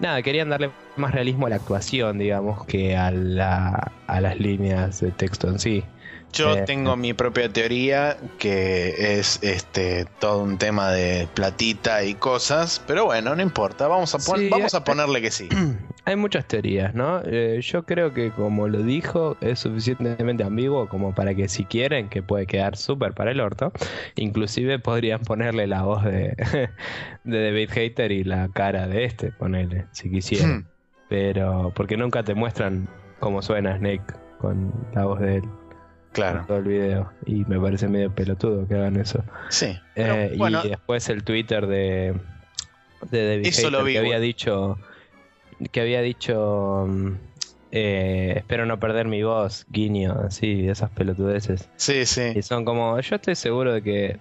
nada, querían darle más realismo a la actuación, digamos, que a, la, a las líneas de texto en sí. Yo Eh, tengo mi propia teoría que es este todo un tema de platita y cosas, pero bueno, no importa, vamos a, pon- Sí, vamos a ponerle que sí. Hay muchas teorías, ¿no? Eh, yo creo que como lo dijo, es suficientemente ambiguo como para que si quieren, que puede quedar súper para el orto, inclusive podrían ponerle la voz de, de David Hater y la cara de este, ponerle, si quisieran. Hmm, Pero porque nunca te muestran cómo suena Snake con la voz de él claro, todo el video. Y me parece medio pelotudo que hagan eso. sí. Pero, Eh, bueno, y después el Twitter de, de David Eso lo vi, que había dicho que había dicho mm, eh, espero no perder mi voz, guiño, así, esas pelotudeces. sí, sí. Y son como, yo estoy seguro de que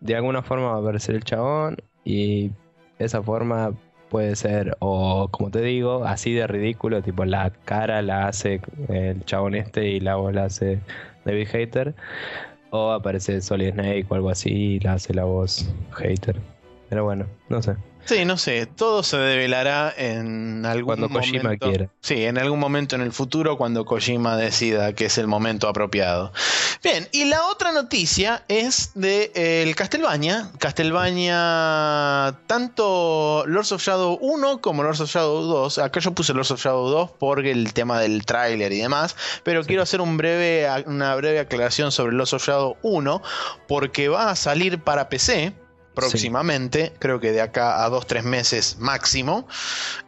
de alguna forma va a aparecer el chabón y esa forma puede ser, o como te digo, así de ridículo, tipo la cara la hace el chabón este y la voz la hace David Hater, o aparece Solid Snake o algo así y la hace la voz Hater. Pero bueno, no sé. Sí, no sé, todo se develará en algún Cuando momento. Kojima quiera. Sí, en algún momento en el futuro cuando Kojima decida que es el momento apropiado. Bien, y la otra noticia es de eh, el Castlevania. Castlevania, tanto Lords of Shadow 1 como Lords of Shadow 2. Acá yo puse Lords of Shadow 2 por el tema del tráiler y demás, pero quiero hacer un breve, una breve aclaración sobre Lords of Shadow 1 porque va a salir para PC próximamente, creo que de acá a dos, tres meses máximo,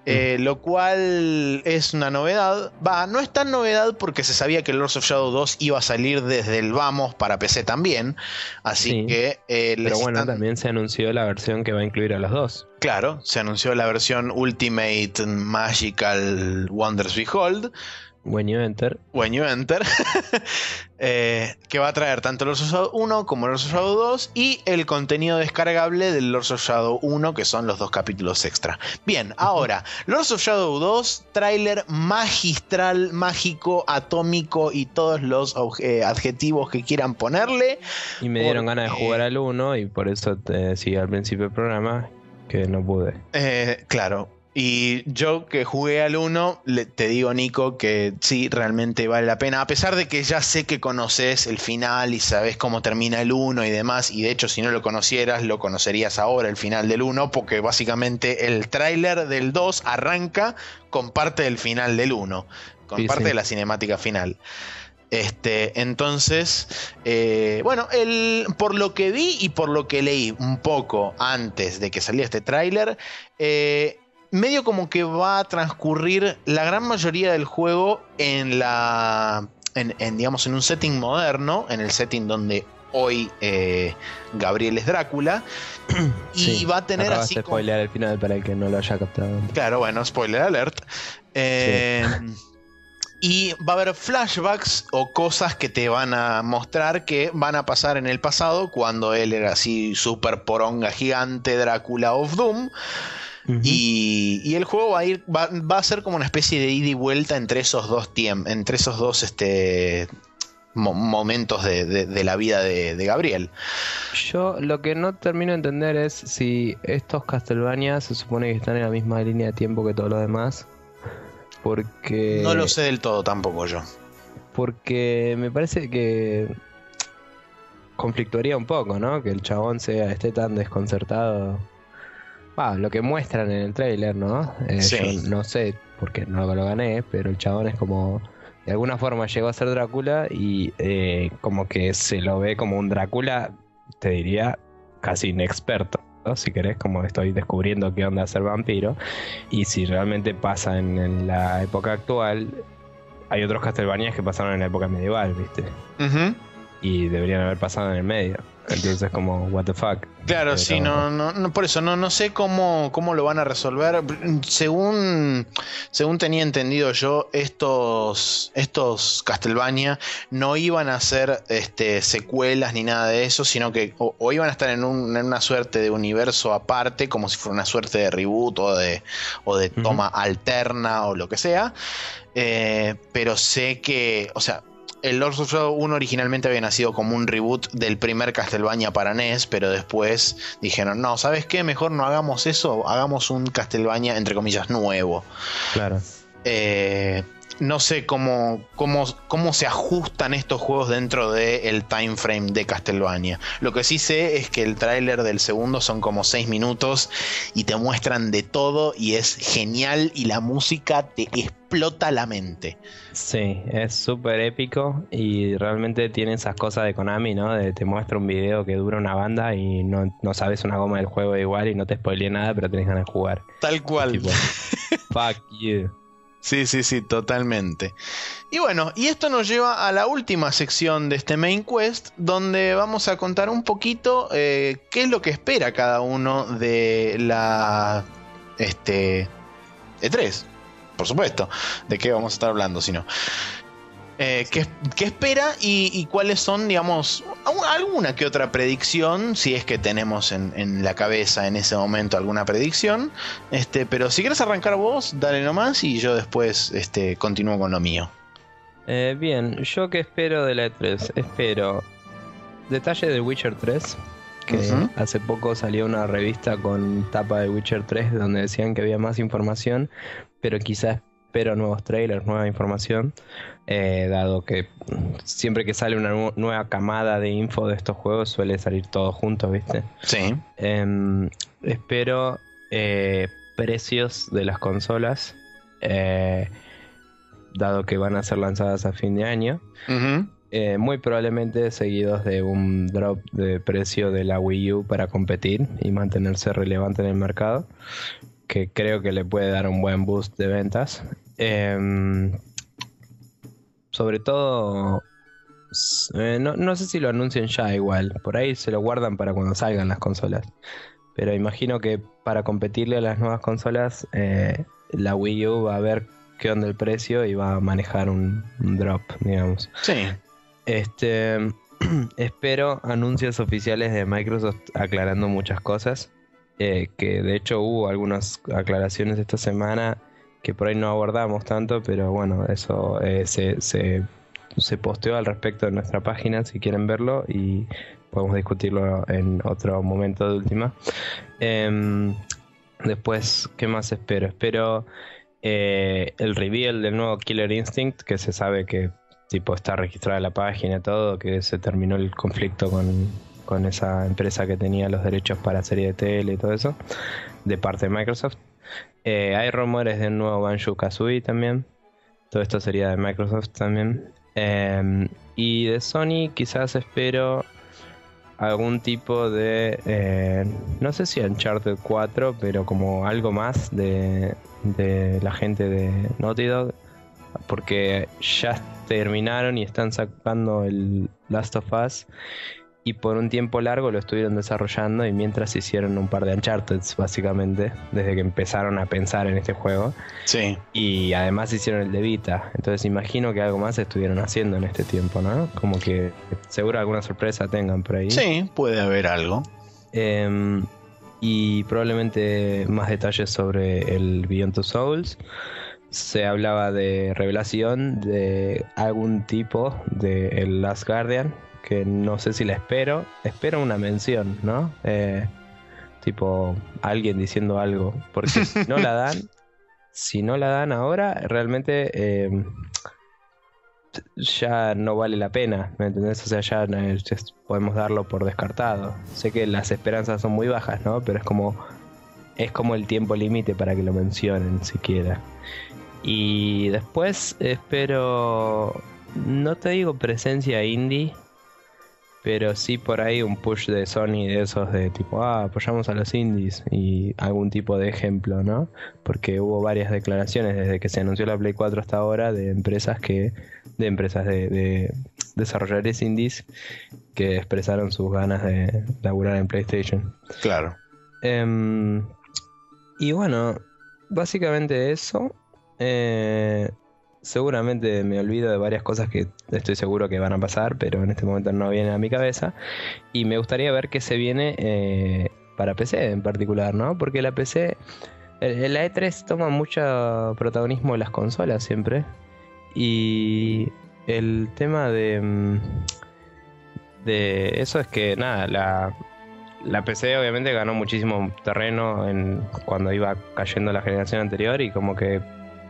eh, lo cual es una novedad. Va, no es tan novedad porque se sabía que Lords of Shadow 2 iba a salir desde el Vamos para PC también, así Sí. que eh, Pero bueno, están- también se anunció la versión que va a incluir a los dos. Claro, se anunció la versión Ultimate Magical Wonders Behold, When you enter. When You Enter, eh, que va a traer tanto Lords of Shadow 1 como Lords of Shadow 2 y el contenido descargable del Lords of Shadow 1, que son los dos capítulos extra. Bien, ahora, Lords of Shadow 2, tráiler magistral, mágico, atómico y todos los eh, adjetivos que quieran ponerle. Y me dieron Porque- ganas de jugar al 1 y por eso te decía al principio del programa que no pude. Eh, claro. Y yo que jugué al 1, le- te digo, Nico, que sí, realmente vale la pena. A pesar de que ya sé que conoces el final y sabes cómo termina el 1 y demás. Y de hecho, si no lo conocieras, lo conocerías ahora, el final del 1, porque básicamente el tráiler del 2 arranca con parte del final del 1, con Sí, parte sí. de la cinemática final. Este, entonces, eh, bueno, el, por lo que vi y por lo que leí un poco antes de que saliera este tráiler, eh, medio como que va a transcurrir la gran mayoría del juego en la, en, en, digamos, en un setting moderno, en el setting donde hoy eh, Gabriel es Drácula, y va a tener así de como- spoilear el final para el que no lo haya captado. Claro, bueno, spoiler alert. Eh, Y va a haber flashbacks o cosas que te van a mostrar que van a pasar en el pasado cuando él era así super poronga gigante Drácula of Doom. Y, y el juego va a ir, va, va a ser como una especie de ida y vuelta entre esos dos tiempos, entre esos dos este, mo- momentos de, de- de la vida de, de Gabriel. Yo lo que no termino de entender es si estos Castlevania se supone que están en la misma línea de tiempo que todos los demás. Porque. No lo sé del todo tampoco yo. Porque me parece que conflictuaría un poco, ¿no? Que el chabón sea, esté tan desconcertado. Ah, lo que muestran en el trailer, ¿no? Eh, Sí. Yo no sé, porque no lo gané, pero el chabón es como. De alguna forma llegó a ser Drácula y eh, como que se lo ve como un Drácula, te diría, casi inexperto. ¿no? Si querés, como estoy descubriendo qué onda ser vampiro. Y si realmente pasa en, en la época actual, hay otros Castlevanias que pasaron en la época medieval, ¿viste? Y deberían haber pasado en el medio. Entonces como, what the fuck. Claro, sí, no, no, por eso no, no sé cómo, cómo lo van a resolver. Según, según tenía entendido yo, estos, estos Castlevania no iban a ser este, secuelas ni nada de eso, sino que o, iban a estar en, una suerte de universo aparte, como si fuera una suerte de reboot o de, o de toma alterna o lo que sea. Eh, pero sé que, o sea, el Lords of Shadow 1 originalmente había nacido como un reboot del primer Castlevania para NES, pero después dijeron, no, ¿sabes qué? Mejor no hagamos eso, hagamos un Castlevania, entre comillas, nuevo. Claro. Eh, no sé cómo, cómo, cómo, se ajustan estos juegos dentro del time frame de Castlevania. Lo que sí sé es que el tráiler del segundo son como 6 minutos y te muestran de todo y es genial y la música te explota la mente. Sí, es súper épico y realmente tiene esas cosas de Konami, ¿no? De te muestra un video que dura una banda y no, sabes una goma del juego igual y no te spoileé nada, pero tenés ganas de jugar. Tal cual. fuck you. Sí, sí, sí, totalmente. Y bueno, y esto nos lleva a la última sección de este main quest, donde vamos a contar un poquito eh, qué es lo que espera cada uno de la este E3. Por supuesto, de qué vamos a estar hablando, si no. Eh, ¿qué, espera y, cuáles son, digamos, alguna que otra predicción, si es que tenemos en, la cabeza en ese momento alguna predicción? Este, pero si quieres arrancar vos, dale nomás y yo después este, continúo con lo mío. Eh, bien, yo que espero de la E3, espero detalle de Witcher 3, que hace poco salió una revista con tapa de Witcher 3 donde decían que había más información, pero quizás espero nuevos trailers, nueva información, eh, dado que siempre que sale una nueva camada de info de estos juegos suele salir todo junto, ¿viste? Sí. Em, espero eh, precios de las consolas, eh, dado que van a ser lanzadas a fin de año. muy probablemente seguidos de un drop de precio de la Wii U para competir y mantenerse relevante en el mercado que creo que le puede dar un buen boost de ventas. Em, sobre todo, eh, no, sé si lo anuncian ya igual, por ahí se lo guardan para cuando salgan las consolas. Pero imagino que para competirle a las nuevas consolas, eh, la Wii U va a ver qué onda el precio y va a manejar un, un drop, digamos. Sí. Este, espero anuncios oficiales de Microsoft aclarando muchas cosas. Eh, que de hecho hubo algunas aclaraciones esta semana que por ahí no abordamos tanto, pero bueno, eso eh, se, se, posteó al respecto en nuestra página si quieren verlo y podemos discutirlo en otro momento de última. Em, después, ¿qué más espero? Espero eh, el reveal del nuevo Killer Instinct, que se sabe que tipo está registrada la página y todo, que se terminó el conflicto con, con esa empresa que tenía los derechos para serie de tele y todo eso, de parte de Microsoft. Eh, hay rumores de un nuevo Banjo Kazooie también. Todo esto sería de Microsoft también. Em, y de Sony quizás espero algún tipo de... Eh, no sé si Uncharted 4, pero como algo más de, de la gente de Naughty Dog. Porque ya terminaron y están sacando el Last of Us y por un tiempo largo lo estuvieron desarrollando y mientras hicieron un par de Uncharted básicamente desde que empezaron a pensar en este juego. Sí. Y además hicieron el de Vita. Entonces imagino que algo más estuvieron haciendo en este tiempo no como que seguro alguna sorpresa tengan por ahí. Sí puede haber algo. Em, y probablemente más detalles sobre el Beyond Two Souls. Se hablaba de revelación de algún tipo de el Last Guardian que no sé si la espero. Espero una mención, ¿no? Eh, tipo alguien diciendo algo. Porque si no la dan, si no la dan ahora, realmente em, ya no vale la pena, ¿me entendés? O sea, ya, ya, podemos darlo por descartado. Sé que las esperanzas son muy bajas, ¿no? Pero es como es como el tiempo límite para que lo mencionen siquiera. Y después espero no te digo presencia indie, pero sí por ahí un push de Sony de esos de tipo, ah, apoyamos a los indies y algún tipo de ejemplo, ¿no? Porque hubo varias declaraciones desde que se anunció la Play 4 hasta ahora de empresas que, de empresas de, desarrolladores indies que expresaron sus ganas de laburar en PlayStation. Claro. Em, y bueno, básicamente eso. Eh, seguramente me olvido de varias cosas que estoy seguro que van a pasar, pero en este momento no vienen a mi cabeza. Y me gustaría ver qué se viene eh, para PC en particular, ¿no? Porque la PC, la E3 toma mucho protagonismo en las consolas siempre. Y el tema de, mm, de eso es que, nada, la, la PC obviamente ganó muchísimo terreno en, cuando iba cayendo la generación anterior y como que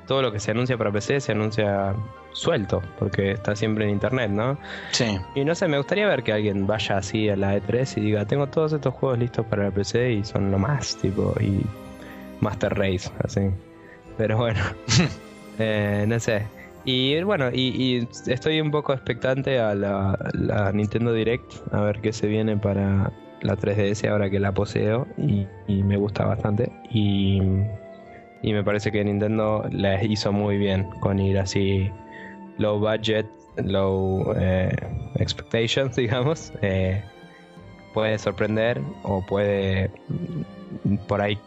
todo lo que se anuncia para PC se anuncia suelto, porque está siempre en internet, ¿no? Sí. Y no sé, me gustaría ver que alguien vaya así a la E3 y diga, tengo todos estos juegos listos para la PC y son lo más, tipo, y Master Race, así. Pero bueno, eh, no sé. Y bueno, y, estoy un poco expectante a la, la, Nintendo Direct, a ver qué se viene para la 3DS ahora que la poseo y, y me gusta bastante. Y y me parece que Nintendo la hizo muy bien con ir así low budget, low eh, expectations, digamos. Eh, puede sorprender o puede por ahí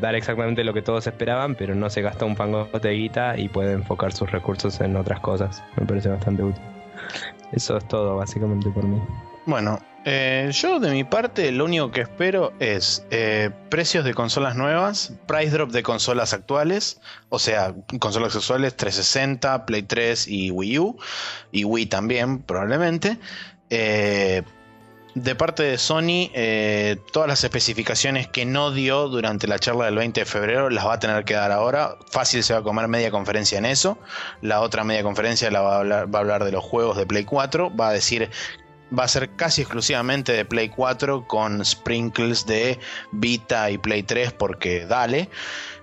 dar exactamente lo que todos esperaban, pero no se gasta un pangote de guita y puede enfocar sus recursos en otras cosas. Me parece bastante útil. Eso es todo básicamente por mí. Bueno, eh, yo de mi parte lo único que espero es eh, precios de consolas nuevas, price drop de consolas actuales, o sea, consolas actuales 360, Play 3 y Wii U, y Wii también probablemente. Eh, de parte de Sony, todas las especificaciones que no dio durante la charla del 20 de febrero las va a tener que dar ahora. Fácil se va a comer media conferencia en eso. La otra media conferencia la va a hablar, va a hablar de los juegos de Play 4. Va a decir va a ser casi exclusivamente de Play 4 con sprinkles de Vita y Play 3 porque dale.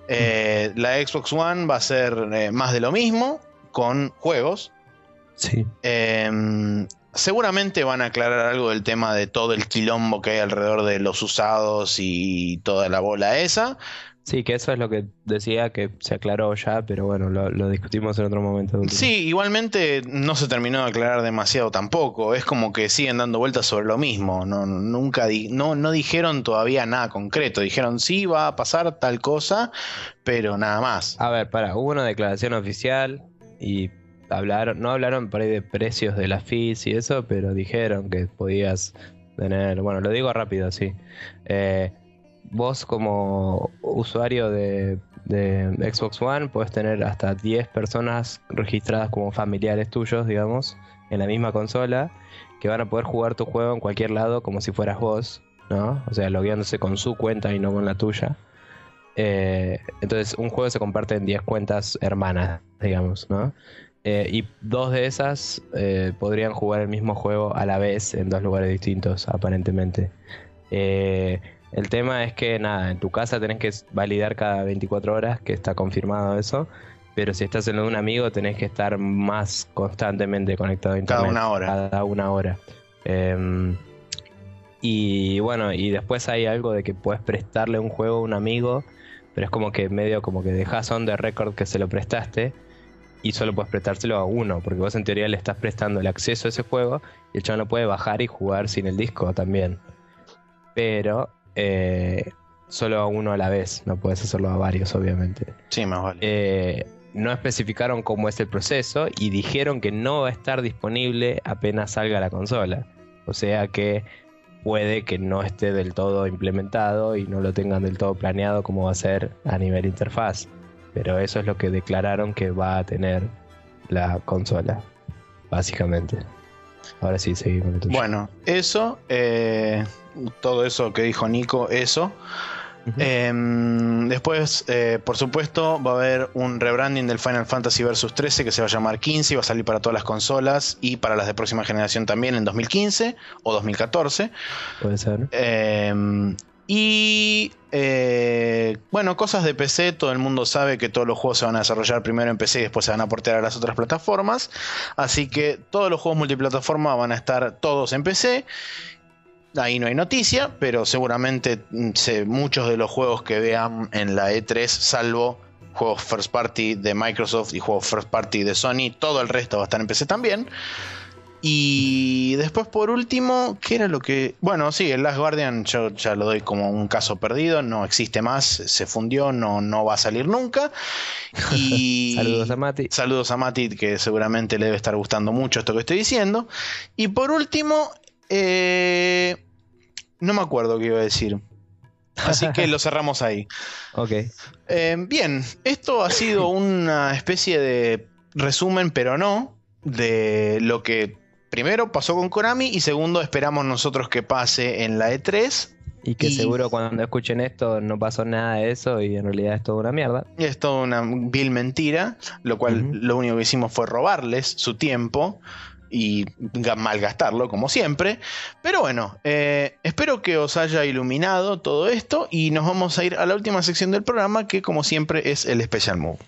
Eh, la Xbox One va a ser eh, más de lo mismo con juegos. Sí. Em, seguramente van a aclarar algo del tema de todo el quilombo que hay alrededor de los usados y toda la bola esa. Sí, que eso es lo que decía que se aclaró ya, pero bueno, lo, discutimos en otro momento. Sí, igualmente no se terminó de aclarar demasiado tampoco. Es como que siguen dando vueltas sobre lo mismo. No, nunca no, no dijeron todavía nada concreto. Dijeron sí va a pasar tal cosa, pero nada más. A ver, para, hubo una declaración oficial y hablaron, no hablaron por ahí de precios de la FIS y eso, pero dijeron que podías tener, bueno, lo digo rápido, sí. Eh, vos como usuario de, Xbox One puedes tener hasta 10 personas registradas como familiares tuyos, digamos, en la misma consola, que van a poder jugar tu juego en cualquier lado como si fueras vos, ¿no? O sea, logueándose con su cuenta y no con la tuya. Eh, entonces, un juego se comparte en 10 cuentas hermanas, digamos, ¿no? Eh, y dos de esas eh, podrían jugar el mismo juego a la vez en dos lugares distintos, aparentemente. Eh, el tema es que, nada, en tu casa tenés que validar cada 24 horas que está confirmado eso. Pero si estás en lo de un amigo, tenés que estar más constantemente conectado a internet. Cada una hora. Cada una hora. Em, y bueno, y después hay algo de que puedes prestarle un juego a un amigo, pero es como que medio como que dejas on the record que se lo prestaste y solo puedes prestárselo a uno, porque vos en teoría le estás prestando el acceso a ese juego y el chaval no puede bajar y jugar sin el disco también. Pero eh, solo a uno a la vez, no puedes hacerlo a varios, obviamente. Sí, más vale. Eh, no especificaron cómo es el proceso y dijeron que no va a estar disponible apenas salga la consola. O sea que puede que no esté del todo implementado y no lo tengan del todo planeado como va a ser a nivel interfaz. Pero eso es lo que declararon que va a tener la consola, básicamente. Ahora sí, seguimos. Bueno, eso, eh, todo eso que dijo Nico, eso. Em, después, eh, por supuesto, va a haber un rebranding del Final Fantasy Versus 13 que se va a llamar 15 y va a salir para todas las consolas y para las de próxima generación también en 2015 o 2014. Puede ser. Em, y eh, bueno, cosas de PC, todo el mundo sabe que todos los juegos se van a desarrollar primero en PC y después se van a portear a las otras plataformas. Así que todos los juegos multiplataforma van a estar todos en PC. Ahí no hay noticia, pero seguramente mm, muchos de los juegos que vean en la E3, salvo juegos first party de Microsoft y juegos first party de Sony, todo el resto va a estar en PC también. Y después, por último, ¿qué era lo que.? Bueno, sí, el Last Guardian yo ya lo doy como un caso perdido, no existe más, se fundió, no, no va a salir nunca. Y. saludos a Mati. Saludos a Mati, que seguramente le debe estar gustando mucho esto que estoy diciendo. Y por último, eh, no me acuerdo qué iba a decir. Así que lo cerramos ahí. Ok. Eh, bien, esto ha sido una especie de resumen, pero no, de lo que primero pasó con Konami y segundo esperamos nosotros que pase en la E3. Y que Y- seguro cuando escuchen esto no pasó nada de eso y en realidad es toda una mierda. Y es toda una vil mentira, lo cual lo único que hicimos fue robarles su tiempo y ga- malgastarlo, como siempre. Pero bueno, eh, espero que os haya iluminado todo esto y nos vamos a ir a la última sección del programa, que como siempre es el Special Move.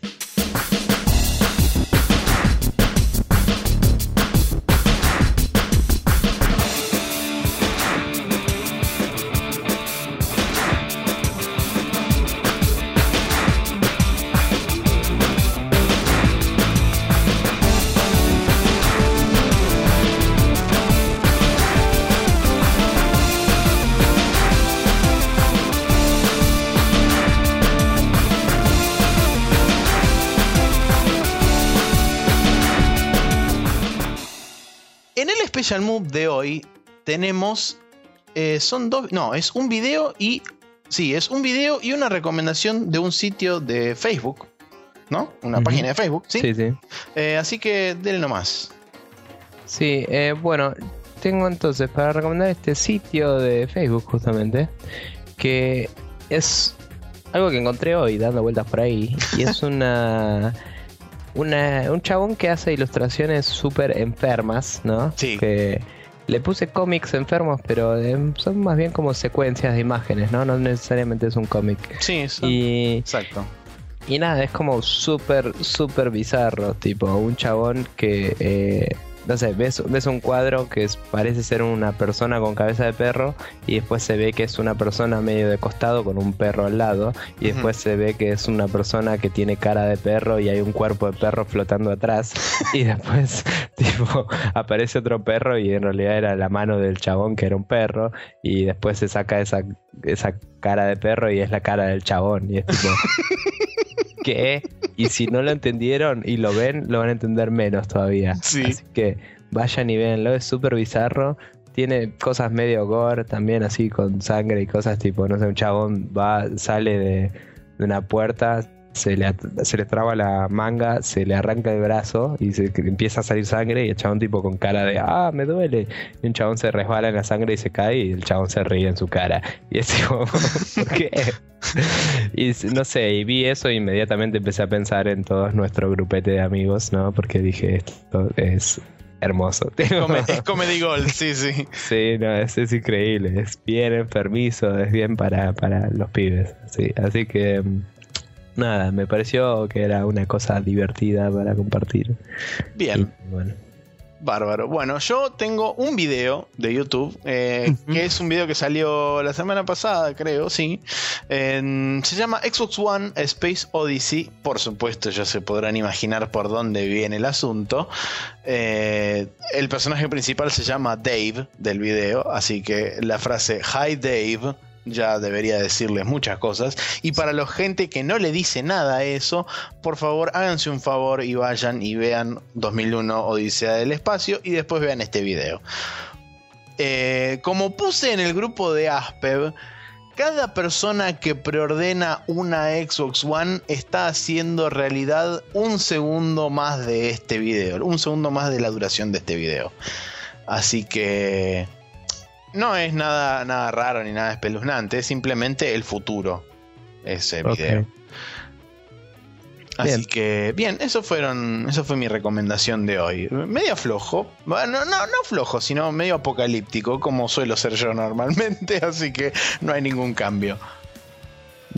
Special Move de hoy tenemos. eh, son dos. No, es un video y. Sí, es un video y una recomendación de un sitio de Facebook. ¿No? Una página de Facebook, ¿sí? Sí, sí. Eh, así que denle nomás. Sí, eh, bueno, tengo entonces para recomendar este sitio de Facebook justamente, que es algo que encontré hoy dando vueltas por ahí, y es una, una un chabón que hace ilustraciones súper enfermas, ¿no? Sí. Que le puse cómics enfermos, pero eh, son más bien como secuencias de imágenes, ¿no? No necesariamente es un cómic. Sí, eso. Y Exacto. y nada, es como súper, súper bizarro. Tipo, un chabón que, eh, no sé, ves, ves un cuadro que es- parece ser una persona con cabeza de perro y después se ve que es una persona medio de costado con un perro al lado y después se ve que es una persona que tiene cara de perro y hay un cuerpo de perro flotando atrás y después, tipo, aparece otro perro y en realidad era la mano del chabón que era un perro y después se saca esa, esa cara de perro y es la cara del chabón y es tipo... ¿Qué? Y si no lo entendieron y lo ven, lo van a entender menos todavía. Sí. Así que vayan y véanlo, es súper bizarro. Tiene cosas medio gore también, así con sangre y cosas tipo, no sé, un chabón va, sale de, de una puerta, se le, se le traba la manga, se le arranca el brazo y se empieza a salir sangre y el chabón tipo con cara de, ah, me duele. Y un chabón se resbala en la sangre y se cae y el chabón se ríe en su cara. Y es tipo, ¿por qué? Y no sé, y vi eso e inmediatamente empecé a pensar en todo nuestro grupete de amigos, ¿no? Porque dije, esto es hermoso. Come- es Comedy Gold, sí, sí. sí, no, es, es increíble, es bien enfermizo, es bien para, para los pibes. Sí, así que mm, nada, me pareció que era una cosa divertida para compartir. Bien. Y, bueno, Bárbaro. Bueno, yo tengo un video de YouTube, eh, que es un video que salió la semana pasada, creo, sí. En- se llama Xbox One Space Odyssey. Por supuesto, ya se podrán imaginar por dónde viene el asunto. Eh, el personaje principal se llama Dave del video, así que la frase Hi Dave ya debería decirles muchas cosas. Y para la gente que no le dice nada a eso, por favor háganse un favor y vayan y vean 2001 Odisea del Espacio y después vean este video. Eh, como puse en el grupo de Aspev, cada persona que preordena una Xbox One está haciendo realidad un segundo más de este video, un segundo más de la duración de este video. Así que no es nada, nada raro ni nada espeluznante, es simplemente el futuro ese video. Así Bien. que, bien, eso fueron, eso fue mi recomendación de hoy. Medio flojo, bueno, no, no flojo, sino medio apocalíptico, como suelo ser yo normalmente, así que no hay ningún cambio.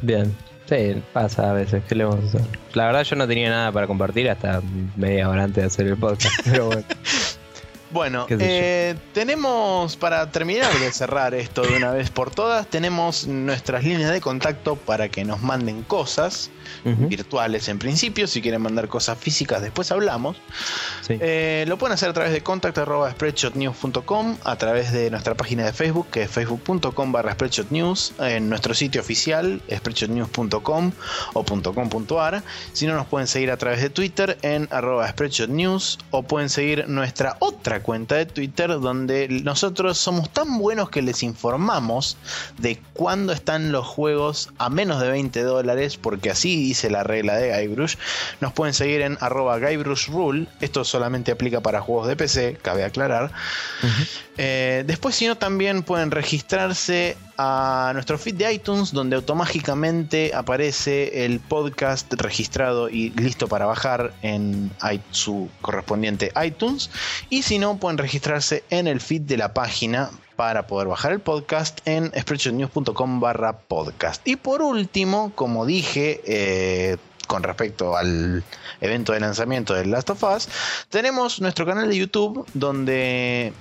Bien. Sí, pasa a veces, ¿qué le vamos a hacer? La verdad yo no tenía nada para compartir hasta media hora antes de hacer el podcast, pero bueno. Bueno, eh, tenemos para terminar de cerrar esto de una vez por todas, tenemos nuestras líneas de contacto para que nos manden cosas virtuales en principio. Si quieren mandar cosas físicas, después hablamos. sí. Eh, lo pueden hacer a través de contact.spreadshotnews.com, a través de nuestra página de Facebook, que es facebook.com barra spreadshotnews, en nuestro sitio oficial, spreadshotnews.com o .com.ar. Si no, nos pueden seguir a través de Twitter en arroba spreadshotnews o pueden seguir nuestra otra cuenta de Twitter donde nosotros somos tan buenos que les informamos de cuándo están los juegos a menos de 20 dólares, porque así dice la regla de Guybrush. Nos pueden seguir en arroba Rule. Esto solamente aplica para juegos de PC, cabe aclarar. Eh, después, si no, también pueden registrarse a nuestro feed de iTunes, donde automáticamente aparece el podcast registrado y listo para bajar en su correspondiente iTunes. Y si no, pueden registrarse en el feed de la página para poder bajar el podcast en spreadshotnews.com barra podcast. Y por último, como dije, eh, con respecto al evento de lanzamiento de Last of Us, tenemos nuestro canal de YouTube donde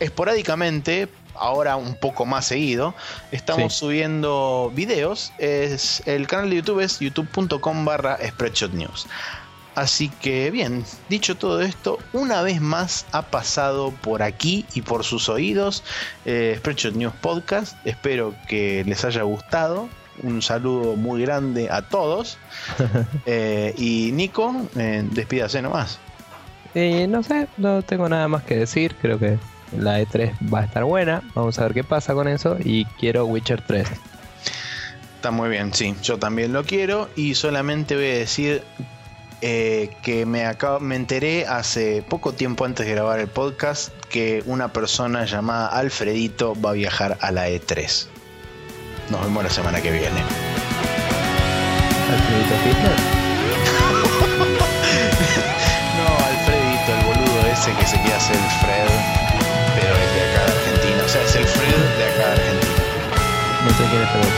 esporádicamente, ahora un poco más seguido, estamos Sí. subiendo videos. Es, el canal de YouTube es youtube.com barra spreadshotnews. Así que bien, dicho todo esto, una vez más ha pasado por aquí y por sus oídos eh, Spreadshot News Podcast. Espero que les haya gustado. Un saludo muy grande a todos. Eh, y Nico, eh, despídase nomás. Y no sé, no tengo nada más que decir. Creo que la E3 va a estar buena. Vamos a ver qué pasa con eso. Y quiero Witcher 3. Está muy bien, sí, yo también lo quiero y solamente voy a decir eh, que me, acabo, me enteré hace poco tiempo antes de grabar el podcast que una persona llamada Alfredito va a viajar a la E3. Nos vemos la semana que viene. Alfredito Hitler. No, Alfredito, el boludo ese que se quiere hacer el Fred, pero es de acá de Argentina. O sea, es el Fred de acá de Argentina. No sé quién es Fred.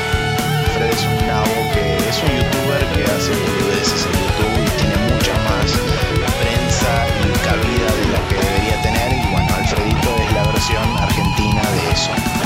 Fred es un nabo que es un youtuber que hace boludeces Jason.